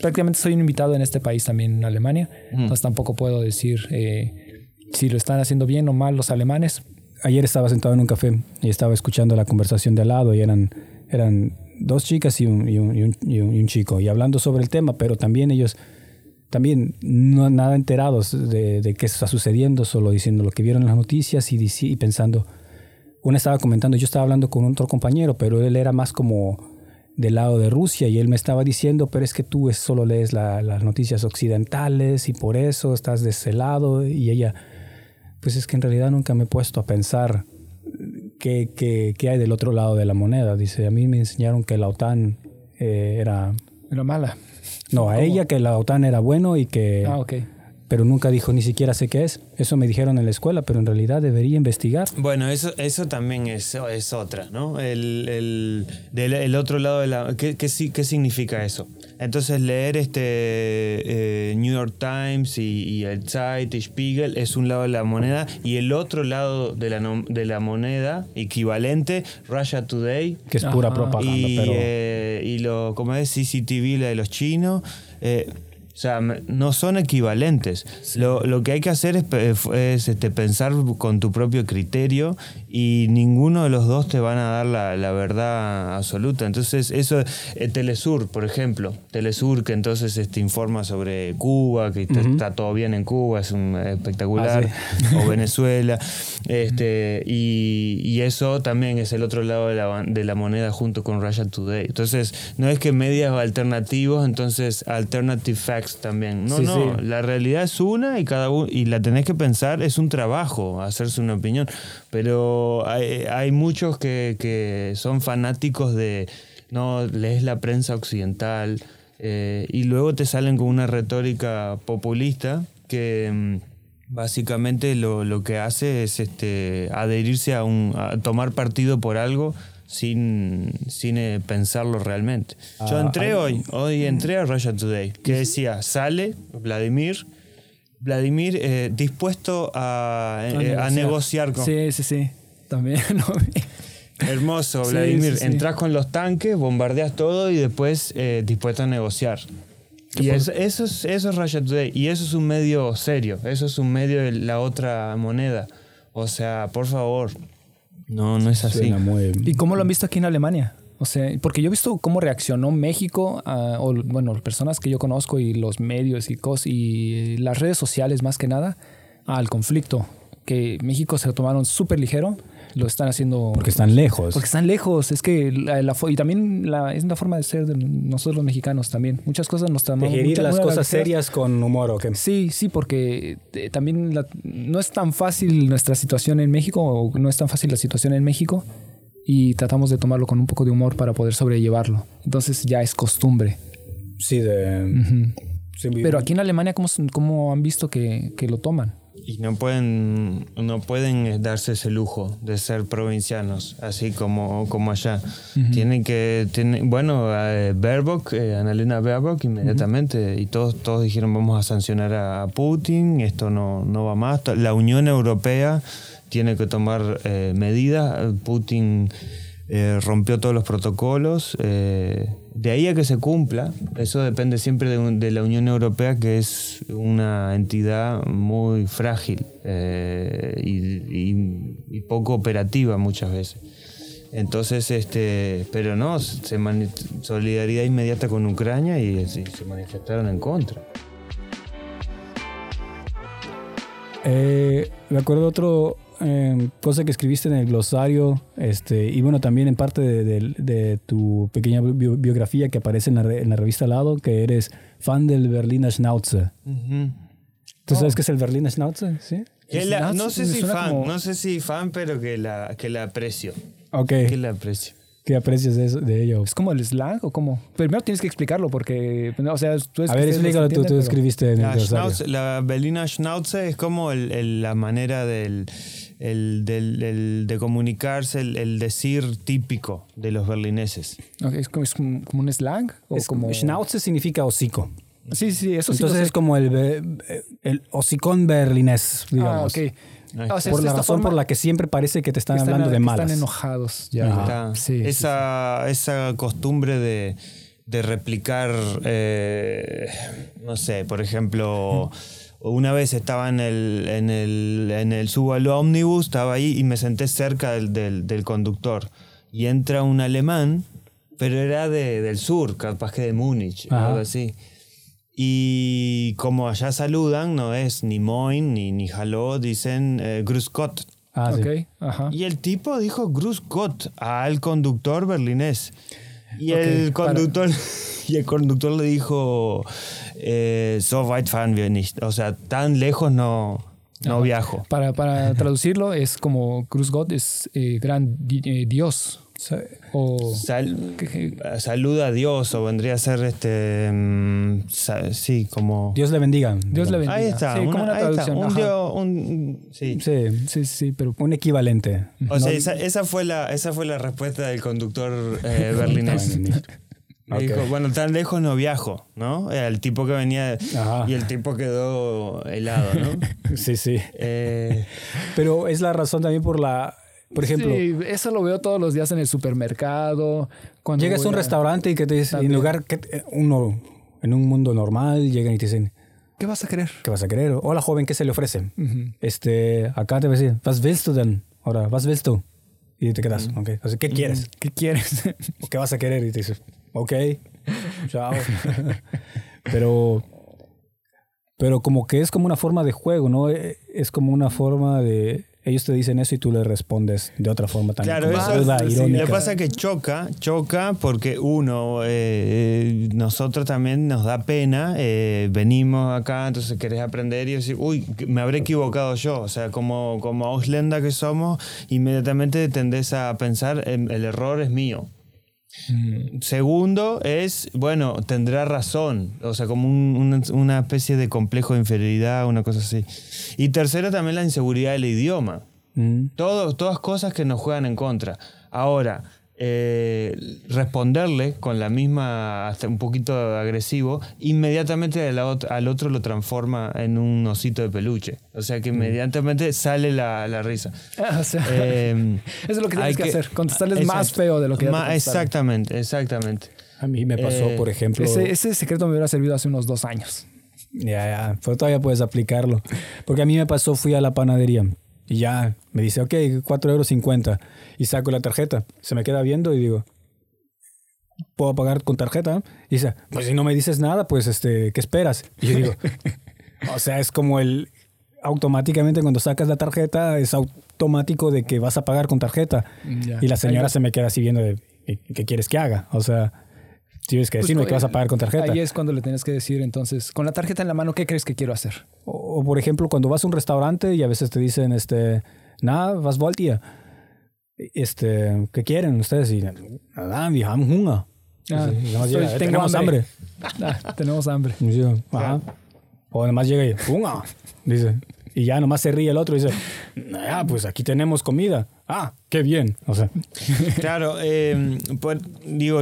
prácticamente soy un invitado en este país también, en Alemania, entonces tampoco puedo decir eh, si lo están haciendo bien o mal los alemanes. Ayer estaba sentado en un café y estaba escuchando la conversación de al lado y eran, eran dos chicas y un, y un- y un- y un- chico y hablando sobre el tema, pero también ellos también no nada enterados de, de qué está sucediendo, solo diciendo lo que vieron en las noticias y, y pensando, una estaba comentando, yo estaba hablando con otro compañero, pero él era más como del lado de Rusia y él me estaba diciendo, pero es que tú solo lees la- las noticias occidentales y por eso estás de ese lado y ella, pues es que en realidad nunca me he puesto a pensar qué, qué- qué hay del otro lado de la moneda. Dice, a mí me enseñaron que la OTAN eh, era... Era mala. No, a ella que la OTAN era bueno y que... Ah, ok. Pero nunca dijo ni siquiera sé qué es. Eso me dijeron en la escuela, pero en realidad debería investigar. Bueno, eso, eso también es, es otra, ¿no? El, el, del el otro lado de la... ¿qué, qué, qué significa eso? Entonces leer este eh, New York Times y, y el Zeit y Spiegel es un lado de la moneda y el otro lado de la, no- de la moneda equivalente, Russia Today, Que es pura Ajá. propaganda, y, pero... eh, y lo, como es CCTV, la de los chinos, eh, sea, me- no son equivalentes. Lo, lo que hay que hacer es, pe- es, este, pensar con tu propio criterio y ninguno de los dos te van a dar la, la verdad absoluta. Entonces, eso, eh, Telesur, por ejemplo, Telesur que entonces este, informa sobre Cuba, que está, está todo bien en Cuba, es un espectacular, o Venezuela, este, y, y eso también es el otro lado de la, de la moneda junto con Russia Today. Entonces, no es que medios alternativos, entonces alternative facts también. No, Sí, no, sí. la realidad es una y cada uno, y la tenés que pensar, es un trabajo hacerse una opinión. Pero hay, hay muchos que, que son fanáticos de no lees la prensa occidental eh, y luego te salen con una retórica populista que mm, básicamente lo, lo que hace es este adherirse a un a tomar partido por algo sin, sin eh, pensarlo realmente. Yo Ah, entré hay- hoy, hoy entré a Russia Today, que decía, sale Vladimir, Vladimir eh, dispuesto a, eh, a negociar con... Sí, sí, sí. También lo vi. Hermoso, Vladimir. sí, sí. Entrás con los tanques, bombardeas todo y después eh, dispuesto a negociar. Y eso, eso, es, eso es Russia Today. Y eso es un medio serio. Eso es un medio de la otra moneda. O sea, por favor. No, no es así. Suena muy... ¿Y cómo lo han visto aquí en Alemania? O sea, porque yo he visto cómo reaccionó México, a- o bueno, personas que yo conozco y los medios y cosas, y las redes sociales más que nada, al conflicto. Que México se lo tomaron súper ligero, lo están haciendo... Porque están lejos. Porque están lejos, es que la, la y también la, es una forma de ser de nosotros los mexicanos también. Muchas cosas nos tomamos Digerir las cosas serias con humor, ¿o qué? Sí, sí, porque eh, también la- no es tan fácil nuestra situación en México, o no es tan fácil la situación en México, y tratamos de tomarlo con un poco de humor para poder sobrellevarlo. Entonces ya es costumbre. Sí, de... Sí, Pero aquí en Alemania, ¿cómo, cómo han visto que, que lo toman? Y no pueden, no pueden darse ese lujo de ser provincianos, así como, como allá. Tienen que, tienen, bueno, eh, Baerbock, eh, Annalena Baerbock, inmediatamente, y todos, todos dijeron vamos a sancionar a Putin, esto no, no va más. La Unión Europea tiene que tomar eh, medidas. Putin eh, rompió todos los protocolos. eh, de ahí a que se cumpla, eso depende siempre de, de la Unión Europea, que es una entidad muy frágil eh, y, y- poco operativa muchas veces. Entonces, este, pero no, se solidaridad inmediata con Ucrania y, se manifestaron en contra. Eh, me acuerdo otro, eh, cosa que escribiste en el glosario, este, y bueno, también en parte de, de- de tu pequeña bio- biografía que aparece en la, re- en la revista al lado, que eres fan del Berliner Schnauzer. Ujú. ¿Tú Oh. sabes qué es el Berliner Schnauzer? Sí. Que la- Schnauzer no sé si fan, como- no sé si fan, pero que la, que la aprecio. Ok. Que la aprecio. ¿Qué aprecias de, eso- de ello? ¿Es como el slang o cómo? Primero tienes que explicarlo porque, o sea, tú es A ver, explícalo tú, tú escribiste en el La. Schnauze- la Berliner Schnauze es como el- el- la manera del, el- del- el- de comunicarse, el, el decir típico de los berlineses. Ok, ¿Es como, es como como un slang? O Es- como... Schnauze significa hocico. Sí, sí, eso sí. Entonces es como el, el hocicón berlinés, Ah, digamos. ok. O sea, Por es la razón forma por la que siempre parece que te están que hablando de que malas. Están enojados ya. Está. Sí, sí, esa, esa costumbre de, de replicar, eh, no sé, por ejemplo, una vez estaba en el, en el, en el subo al ómnibus, estaba ahí y me senté cerca del, del, del conductor. Y entra un alemán, pero era de, del sur, capaz que de Múnich, algo así. Y como allá saludan, no es ni moin ni, ni hallo, dicen eh, grüß Gott. Ah, sí. Ok, ajá. Y el tipo dijo Grüß Gott al conductor berlinés. Y Ok, el para- conductor y el conductor le dijo eh, so weit fahren wir nicht. O sea, tan lejos no, no viajo. Para, para traducirlo es como Cruz God es eh, gran di- eh, Dios. O Sal- saluda a Dios o vendría a ser este mm, sí, como Dios le bendiga. Dios le bendiga. Ahí está, Sí, como una- ahí está, un sí. Sí, Sí, sí, pero un equivalente. O sea, esa, esa fue la esa fue la respuesta del conductor eh, berlinés. Dijo, bueno, tan lejos no viajo, ¿no? El tipo que venía Ajá. y el tipo quedó helado, ¿no? Sí, sí. Eh, Pero es la razón también por la... Por ejemplo, Sí, eso lo veo todos los días en el supermercado. Cuando llegas a un restaurante y que te dicen, en lugar que uno, en un mundo normal, llegan y te dicen, ¿Qué vas a querer? ¿qué vas a querer? Hola joven, ¿qué se le ofrece? Este, acá te va a decir, ¿was willst du denn? Ahora, ¿was willst du? Y te quedas, ok. O sea, ¿qué quieres? ¿Qué quieres? ¿O qué vas a querer? Y te dices, ok, chao. pero, pero como que es como una forma de juego, ¿no? Eh, Es como una forma de... Ellos te dicen eso y tú le respondes de otra forma también. claro, eso duda sí, irónica. Lo que pasa es que choca, choca porque uno, eh, eh, nosotros también nos da pena, eh, venimos acá, entonces querés aprender y decir, uy, me habré equivocado yo. O sea, como, como Auslenda que somos, inmediatamente tendés a pensar, "Em, el error es mío. Segundo es, bueno, tendrá razón, o sea, como un- una, una especie de complejo de inferioridad, una cosa así. Y tercero también la inseguridad del idioma. Mm. Todo, todas cosas que nos juegan en contra. Ahora, eh, responderle con la misma, hasta un poquito agresivo, inmediatamente al, ot- al otro lo transforma en un osito de peluche. O sea que inmediatamente sale la, la risa. Ah, o sea, Eh, eso es lo que tienes que, hacer. Contestarles más feo de lo que. Exactamente, exactamente. A mí me pasó, Eh, por ejemplo... Ese, ese secreto me hubiera servido hace unos dos años. Ya, ya, pero todavía puedes aplicarlo. Porque a mí me pasó, fui a la panadería y ya me dice, ok, 4 euros 50. Y saco la tarjeta. Se me queda viendo y digo, ¿puedo pagar con tarjeta? Y dice, pues si no me dices nada, pues este, ¿qué esperas? Y yo digo, o sea, es como el... Automáticamente cuando sacas la tarjeta es automático de que vas a pagar con tarjeta. Ya. Y la señora se me queda así viendo de, "¿Y ¿qué quieres que haga? O sea, tienes que pues, decirme que vas a pagar con tarjeta. Ahí es cuando le tienes que decir, entonces, con la tarjeta en la mano, ¿qué crees que quiero hacer? O, o, por ejemplo, cuando vas a un restaurante y a veces te dicen, este, nada, was wollt ihr? Este, ¿qué quieren ustedes? Y nada, wir haben Hunger. Ah, llega, tengo tenemos hambre. Ah, tenemos hambre. Y yo, ajá. O además llega y, Hunger. Dice. Y ya nomás se ríe el otro y dice, ah, pues aquí tenemos comida. Ah, qué bien. O sea, Claro, eh, pues, digo,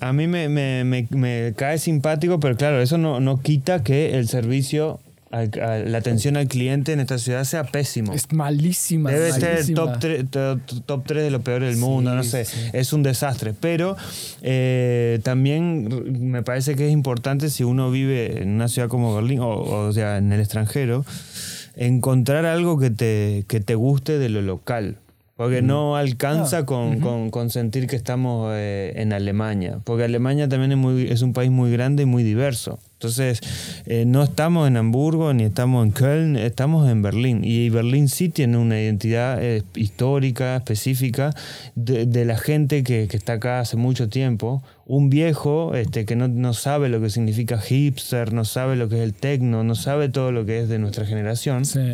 a mí me, me- me- me cae simpático, pero claro, eso no, no quita que el servicio, a la atención al cliente en esta ciudad sea pésimo. Es malísima. Debe ser top 3, top, top 3 de lo peor del mundo, no sé, sí. es un desastre. Pero eh, también me parece que es importante si uno vive en una ciudad como Berlín, o, o sea, en el extranjero, encontrar algo que te, que te guste de lo local. Porque no alcanza con, con- con sentir que estamos eh, en Alemania. Porque Alemania también es, muy, es un país muy grande y muy diverso. Entonces, eh, no estamos en Hamburgo ni estamos en Köln, estamos en Berlín. Y Berlín sí tiene una identidad eh, histórica, específica, de, de la gente que, que está acá hace mucho tiempo. Un viejo este, que no, no sabe lo que significa hipster, no sabe lo que es el techno, no sabe todo lo que es de nuestra generación Sí.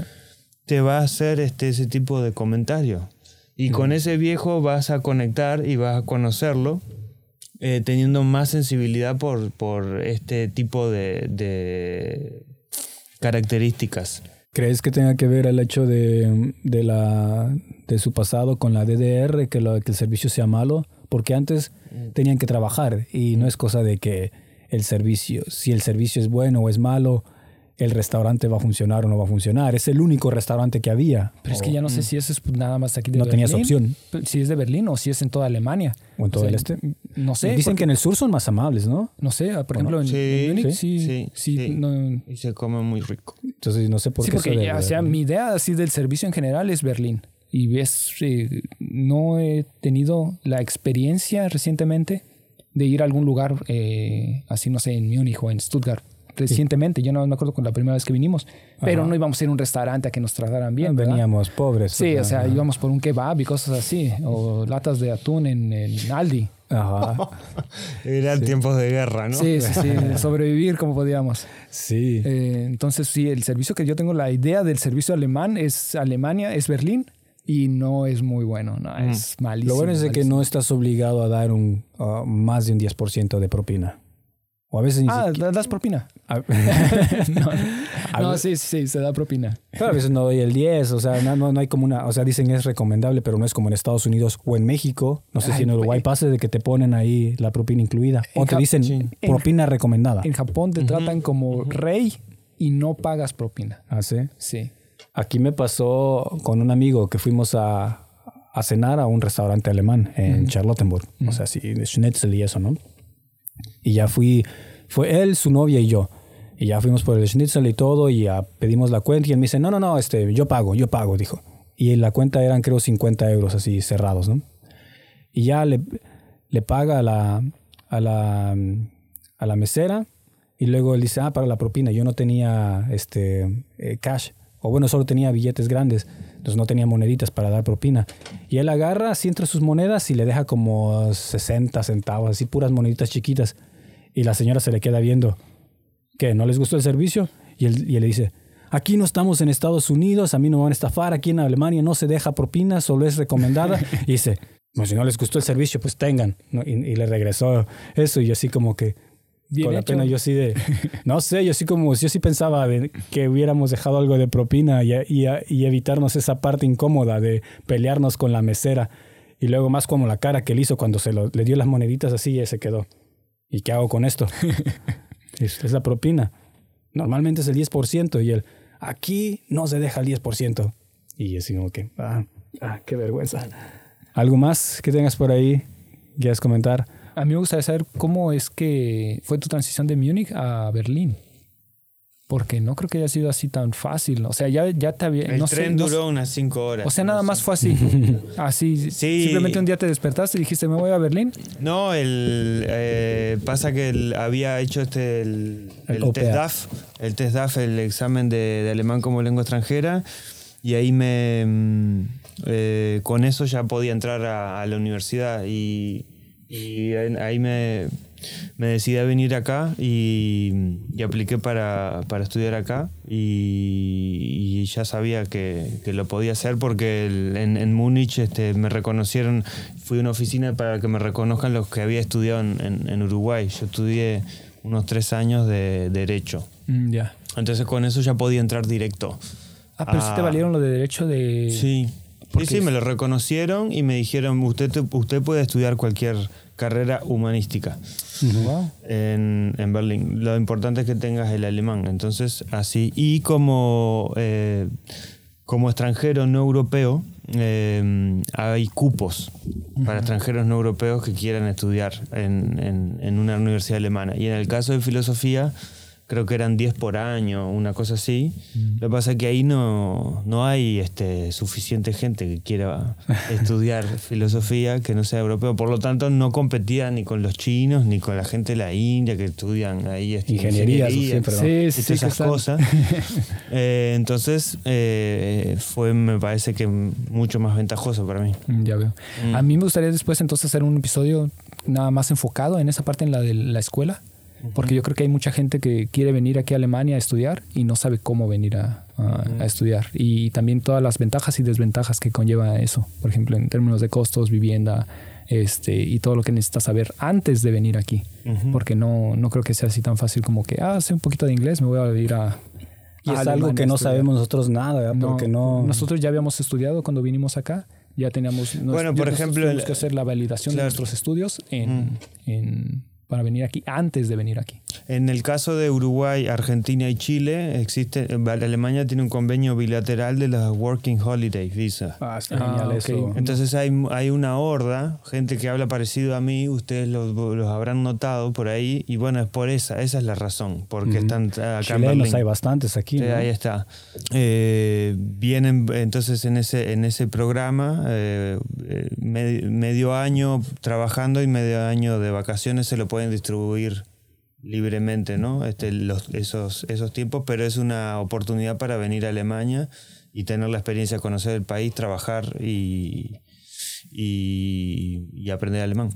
te va a hacer este, ese tipo de comentario. Y con ese viejo vas a conectar y vas a conocerlo eh, teniendo más sensibilidad por, por este tipo de, de características. ¿Crees que tenga que ver el hecho de, de la, de su pasado con la DDR, que, lo- que el servicio sea malo? Porque antes tenían que trabajar y no es cosa de que el servicio, si el servicio es bueno o es malo, el restaurante va a funcionar o no va a funcionar. Es el único restaurante que había. Pero es que ya no sé si eso es nada más aquí de No tenías Berlín, opción. Si es de Berlín o si es en toda Alemania. O en todo sea, el este. No sé. Dicen porque- que en el sur son más amables, ¿no? No sé, por ¿O ejemplo, no? en, Sí, en Múnich sí, sí, sí, sí, sí. no- Y se come muy rico. Entonces no sé por sí, qué. porque eso de- ya, o sea, mi idea así del servicio en general es Berlín. Y ves, eh, no he tenido la experiencia recientemente de ir a algún lugar eh, así, no sé, en Múnich o en Stuttgart. Recientemente, yo no me acuerdo con la primera vez que vinimos, pero Ajá. no íbamos a ir a un restaurante a que nos trataran bien. ¿verdad? Veníamos pobres. Sí, o sea, Ajá. íbamos por un kebab y cosas así, o latas de atún en, en Aldi. Ajá. Eran tiempos de guerra, ¿no? Sí, sí, sí, sobrevivir como podíamos. Sí. Eh, entonces, sí, el servicio que yo tengo, la idea del servicio alemán es Alemania, es Berlín y no es muy bueno, no, es malísimo. Lo bueno es de que malísimo. no estás obligado a dar un uh, más de un 10% de propina. O a veces ni Ah, siquiera- ¿das propina? a, no, A no ver- sí, sí, se da propina. pero a veces no doy el 10, o sea, no, no, no hay como una, o sea, dicen es recomendable, pero no es como en Estados Unidos o en México, no sé Ay, si en Uruguay pase de que te ponen ahí la propina incluida o te dicen sí. propina recomendada. En Japón te tratan como rey y no pagas propina. ¿Ah, sí? Sí. Aquí me pasó con un amigo que fuimos a, a cenar a un restaurante alemán en Charlottenburg. O sea, sí, Schnitzel y eso, ¿no? Y ya fui, fue él, su novia y yo. Y ya fuimos por el Schnitzel y todo y ya pedimos la cuenta y él me dice, no, no, no, este, yo pago, yo pago, dijo. Y la cuenta eran creo 50 euros así cerrados, ¿no? Y ya le, paga a la, a, la, a la mesera y luego él dice, ah, para la propina, yo no tenía este, eh, cash. O bueno, solo tenía billetes grandes, entonces no tenía moneditas para dar propina. Y él agarra así entre sus monedas y le deja como 60 centavos, así puras moneditas chiquitas. Y la señora se le queda viendo, ¿qué? ¿No les gustó el servicio? Y él, y él le dice, aquí no estamos en Estados Unidos, a mí no me van a estafar, aquí en Alemania no se deja propina, solo es recomendada. y dice, pues si no les gustó el servicio, pues tengan. ¿no? Y, y le regresó eso y yo así como que... Bien con la pena yo sí de... No sé, yo sí como... Yo sí pensaba de que hubiéramos dejado algo de propina y, y, y evitarnos esa parte incómoda de pelearnos con la mesera. Y luego más como la cara que él hizo cuando se lo- le dio las moneditas así y se quedó. ¿Y qué hago con esto? es, es la propina. Normalmente es el 10% y él, aquí no se deja el 10%. Y así como que, ah, ah, qué vergüenza. ¿Algo más que tengas por ahí? ¿Quieres comentar? A mí me gustaría saber cómo es que fue tu transición de Múnich a Berlín. Porque no creo que haya sido así tan fácil. O sea, ya, ya te había... El no sé, tren no duró unas 5 horas. O sea, nada más fue así. Así. Sí. Simplemente un día te despertaste y dijiste, me voy a Berlín. No, el, eh, pasa que el- había hecho este el, El el OPA. test DAF, el test DAF, el examen de, de alemán como lengua extranjera, y ahí me mm, eh, con eso ya podía entrar a, a la universidad y, y ahí me, me decidí a venir acá y, y apliqué para, para estudiar acá y, y ya sabía que, que lo podía hacer porque el- en, en Múnich este, me reconocieron, fui a una oficina para que me reconozcan los que había estudiado en, en- en Uruguay. Yo estudié unos tres años de Derecho. Mm, ya. Entonces con eso ya podía entrar directo. Ah, pero sí te valieron lo de derecho de... Sí. Sí, sí, me lo reconocieron y me dijeron, usted, te- usted puede estudiar cualquier carrera humanística en, en Berlín. Lo importante es que tengas el alemán. Entonces, así. Y como, eh, como extranjero no europeo, eh, hay cupos para extranjeros no europeos que quieran estudiar en, en- en una universidad alemana. Y en el caso de filosofía, creo que eran 10 por año, una cosa así. Lo que pasa es que ahí no, no hay este, suficiente gente que quiera estudiar filosofía que no sea europeo. Por lo tanto, no competía ni con los chinos ni con la gente de la India que estudian ahí este, Ingeniería, ingeniería, sí, Sí, esas cosas. Eh, entonces, eh, fue, me parece que mucho más ventajoso para mí. Mm, Ya veo. Mm. A mí me gustaría después entonces hacer un episodio nada más enfocado en esa parte en la de la escuela, porque yo creo que hay mucha gente que quiere venir aquí a Alemania a estudiar y no sabe cómo venir a, a- a estudiar. Y también todas las ventajas y desventajas que conlleva eso, por ejemplo, en términos de costos, vivienda, este, y todo lo que necesitas saber antes de venir aquí, porque no, no creo que sea así tan fácil como que, ah, sé un poquito de inglés, me voy a ir a... Y a es Alemania algo que no estudiar". sabemos nosotros nada, ¿verdad? No, porque no... Nosotros ya habíamos estudiado cuando vinimos acá. Ya teníamos. nos- Bueno, por ejemplo, el- que hacer la validación claro. de nuestros estudios en, en- para venir aquí, antes de venir aquí. En el caso de Uruguay, Argentina y Chile, existe, eh, Alemania tiene un convenio bilateral de las Working Holiday Visa. Ah, está Ah, genial eso. Entonces hay, hay una horda, gente que habla parecido a mí, ustedes los, los habrán notado por ahí, y bueno, es por esa, esa es la razón, porque Ujú. están acá en Chilenos Berlín. hay bastantes aquí, Sí, ¿no? ahí está. Eh, vienen entonces en ese, en ese programa, eh, eh, me- medio año trabajando y medio año de vacaciones se lo pueden distribuir libremente, ¿no? Este, los, esos, esos tiempos, pero es una oportunidad para venir a Alemania y tener la experiencia de conocer el país, trabajar y, y, y aprender alemán.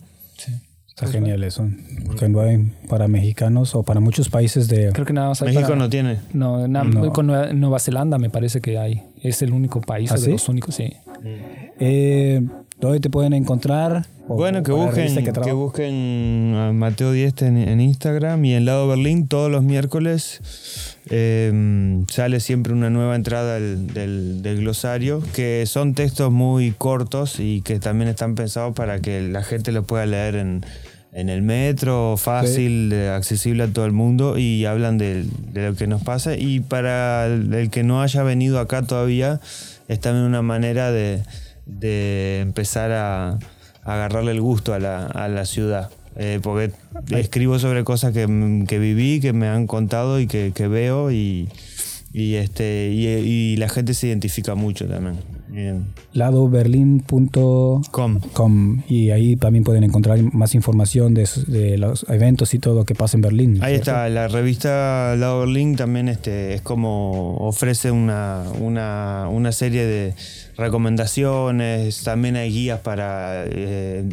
Está genial eso. Porque no hay para mexicanos o para muchos países de... Creo que nada más hay México para- no tiene. No, na- No. con Nueva, Nueva Zelanda me parece que hay. Es el único país, ¿Ah, de sí? los únicos, sí. Eh, ¿Dónde te pueden encontrar? O- Bueno, que busquen, que, busquen a Mateo Dieste en, en Instagram y en Lado Berlín todos los miércoles eh, sale siempre una nueva entrada del, del- del glosario, que son textos muy cortos y que también están pensados para que la gente los pueda leer en, en el metro, fácil, eh, accesible a todo el mundo y hablan de, de lo que nos pasa. Y para el, el que no haya venido acá todavía, es también una manera de, de empezar a, a agarrarle el gusto a la, a la ciudad. Eh, porque escribo sobre cosas que, que viví, que me han contado y que, que veo y, y, este, y, y la gente se identifica mucho también. Bien. ladoberlin.com Com. y ahí también pueden encontrar más información de, de los eventos y todo lo que pasa en Berlín. Ahí ¿cierto? está, la revista Lado Berlín también este, es como ofrece una, una, una serie de recomendaciones, también hay guías para eh,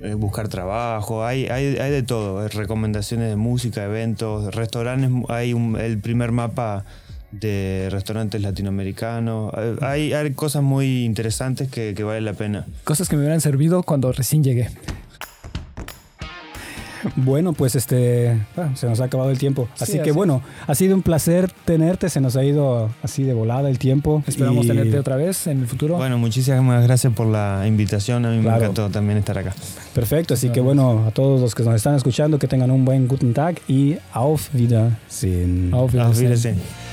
eh, buscar trabajo, hay, hay, hay de todo, recomendaciones de música, eventos, restaurantes, hay un- el primer mapa de restaurantes latinoamericanos, Eh, hay, hay cosas muy interesantes que, que vale la pena. Cosas que me hubieran servido cuando recién llegué. Bueno, pues este ah, se nos ha acabado el tiempo. Sí, así así que es. bueno, ha sido un placer tenerte, se nos ha ido así de volada el tiempo. Esperamos y- tenerte otra vez en el futuro. Bueno, muchísimas gracias por la invitación, a mí Claro. me encantó también estar acá. Perfecto, así que Gracias. bueno, a todos los que nos están escuchando, que tengan un buen Guten Tag y auf Wiedersehen. Auf Auf Wiedersehen. Wiedersehen.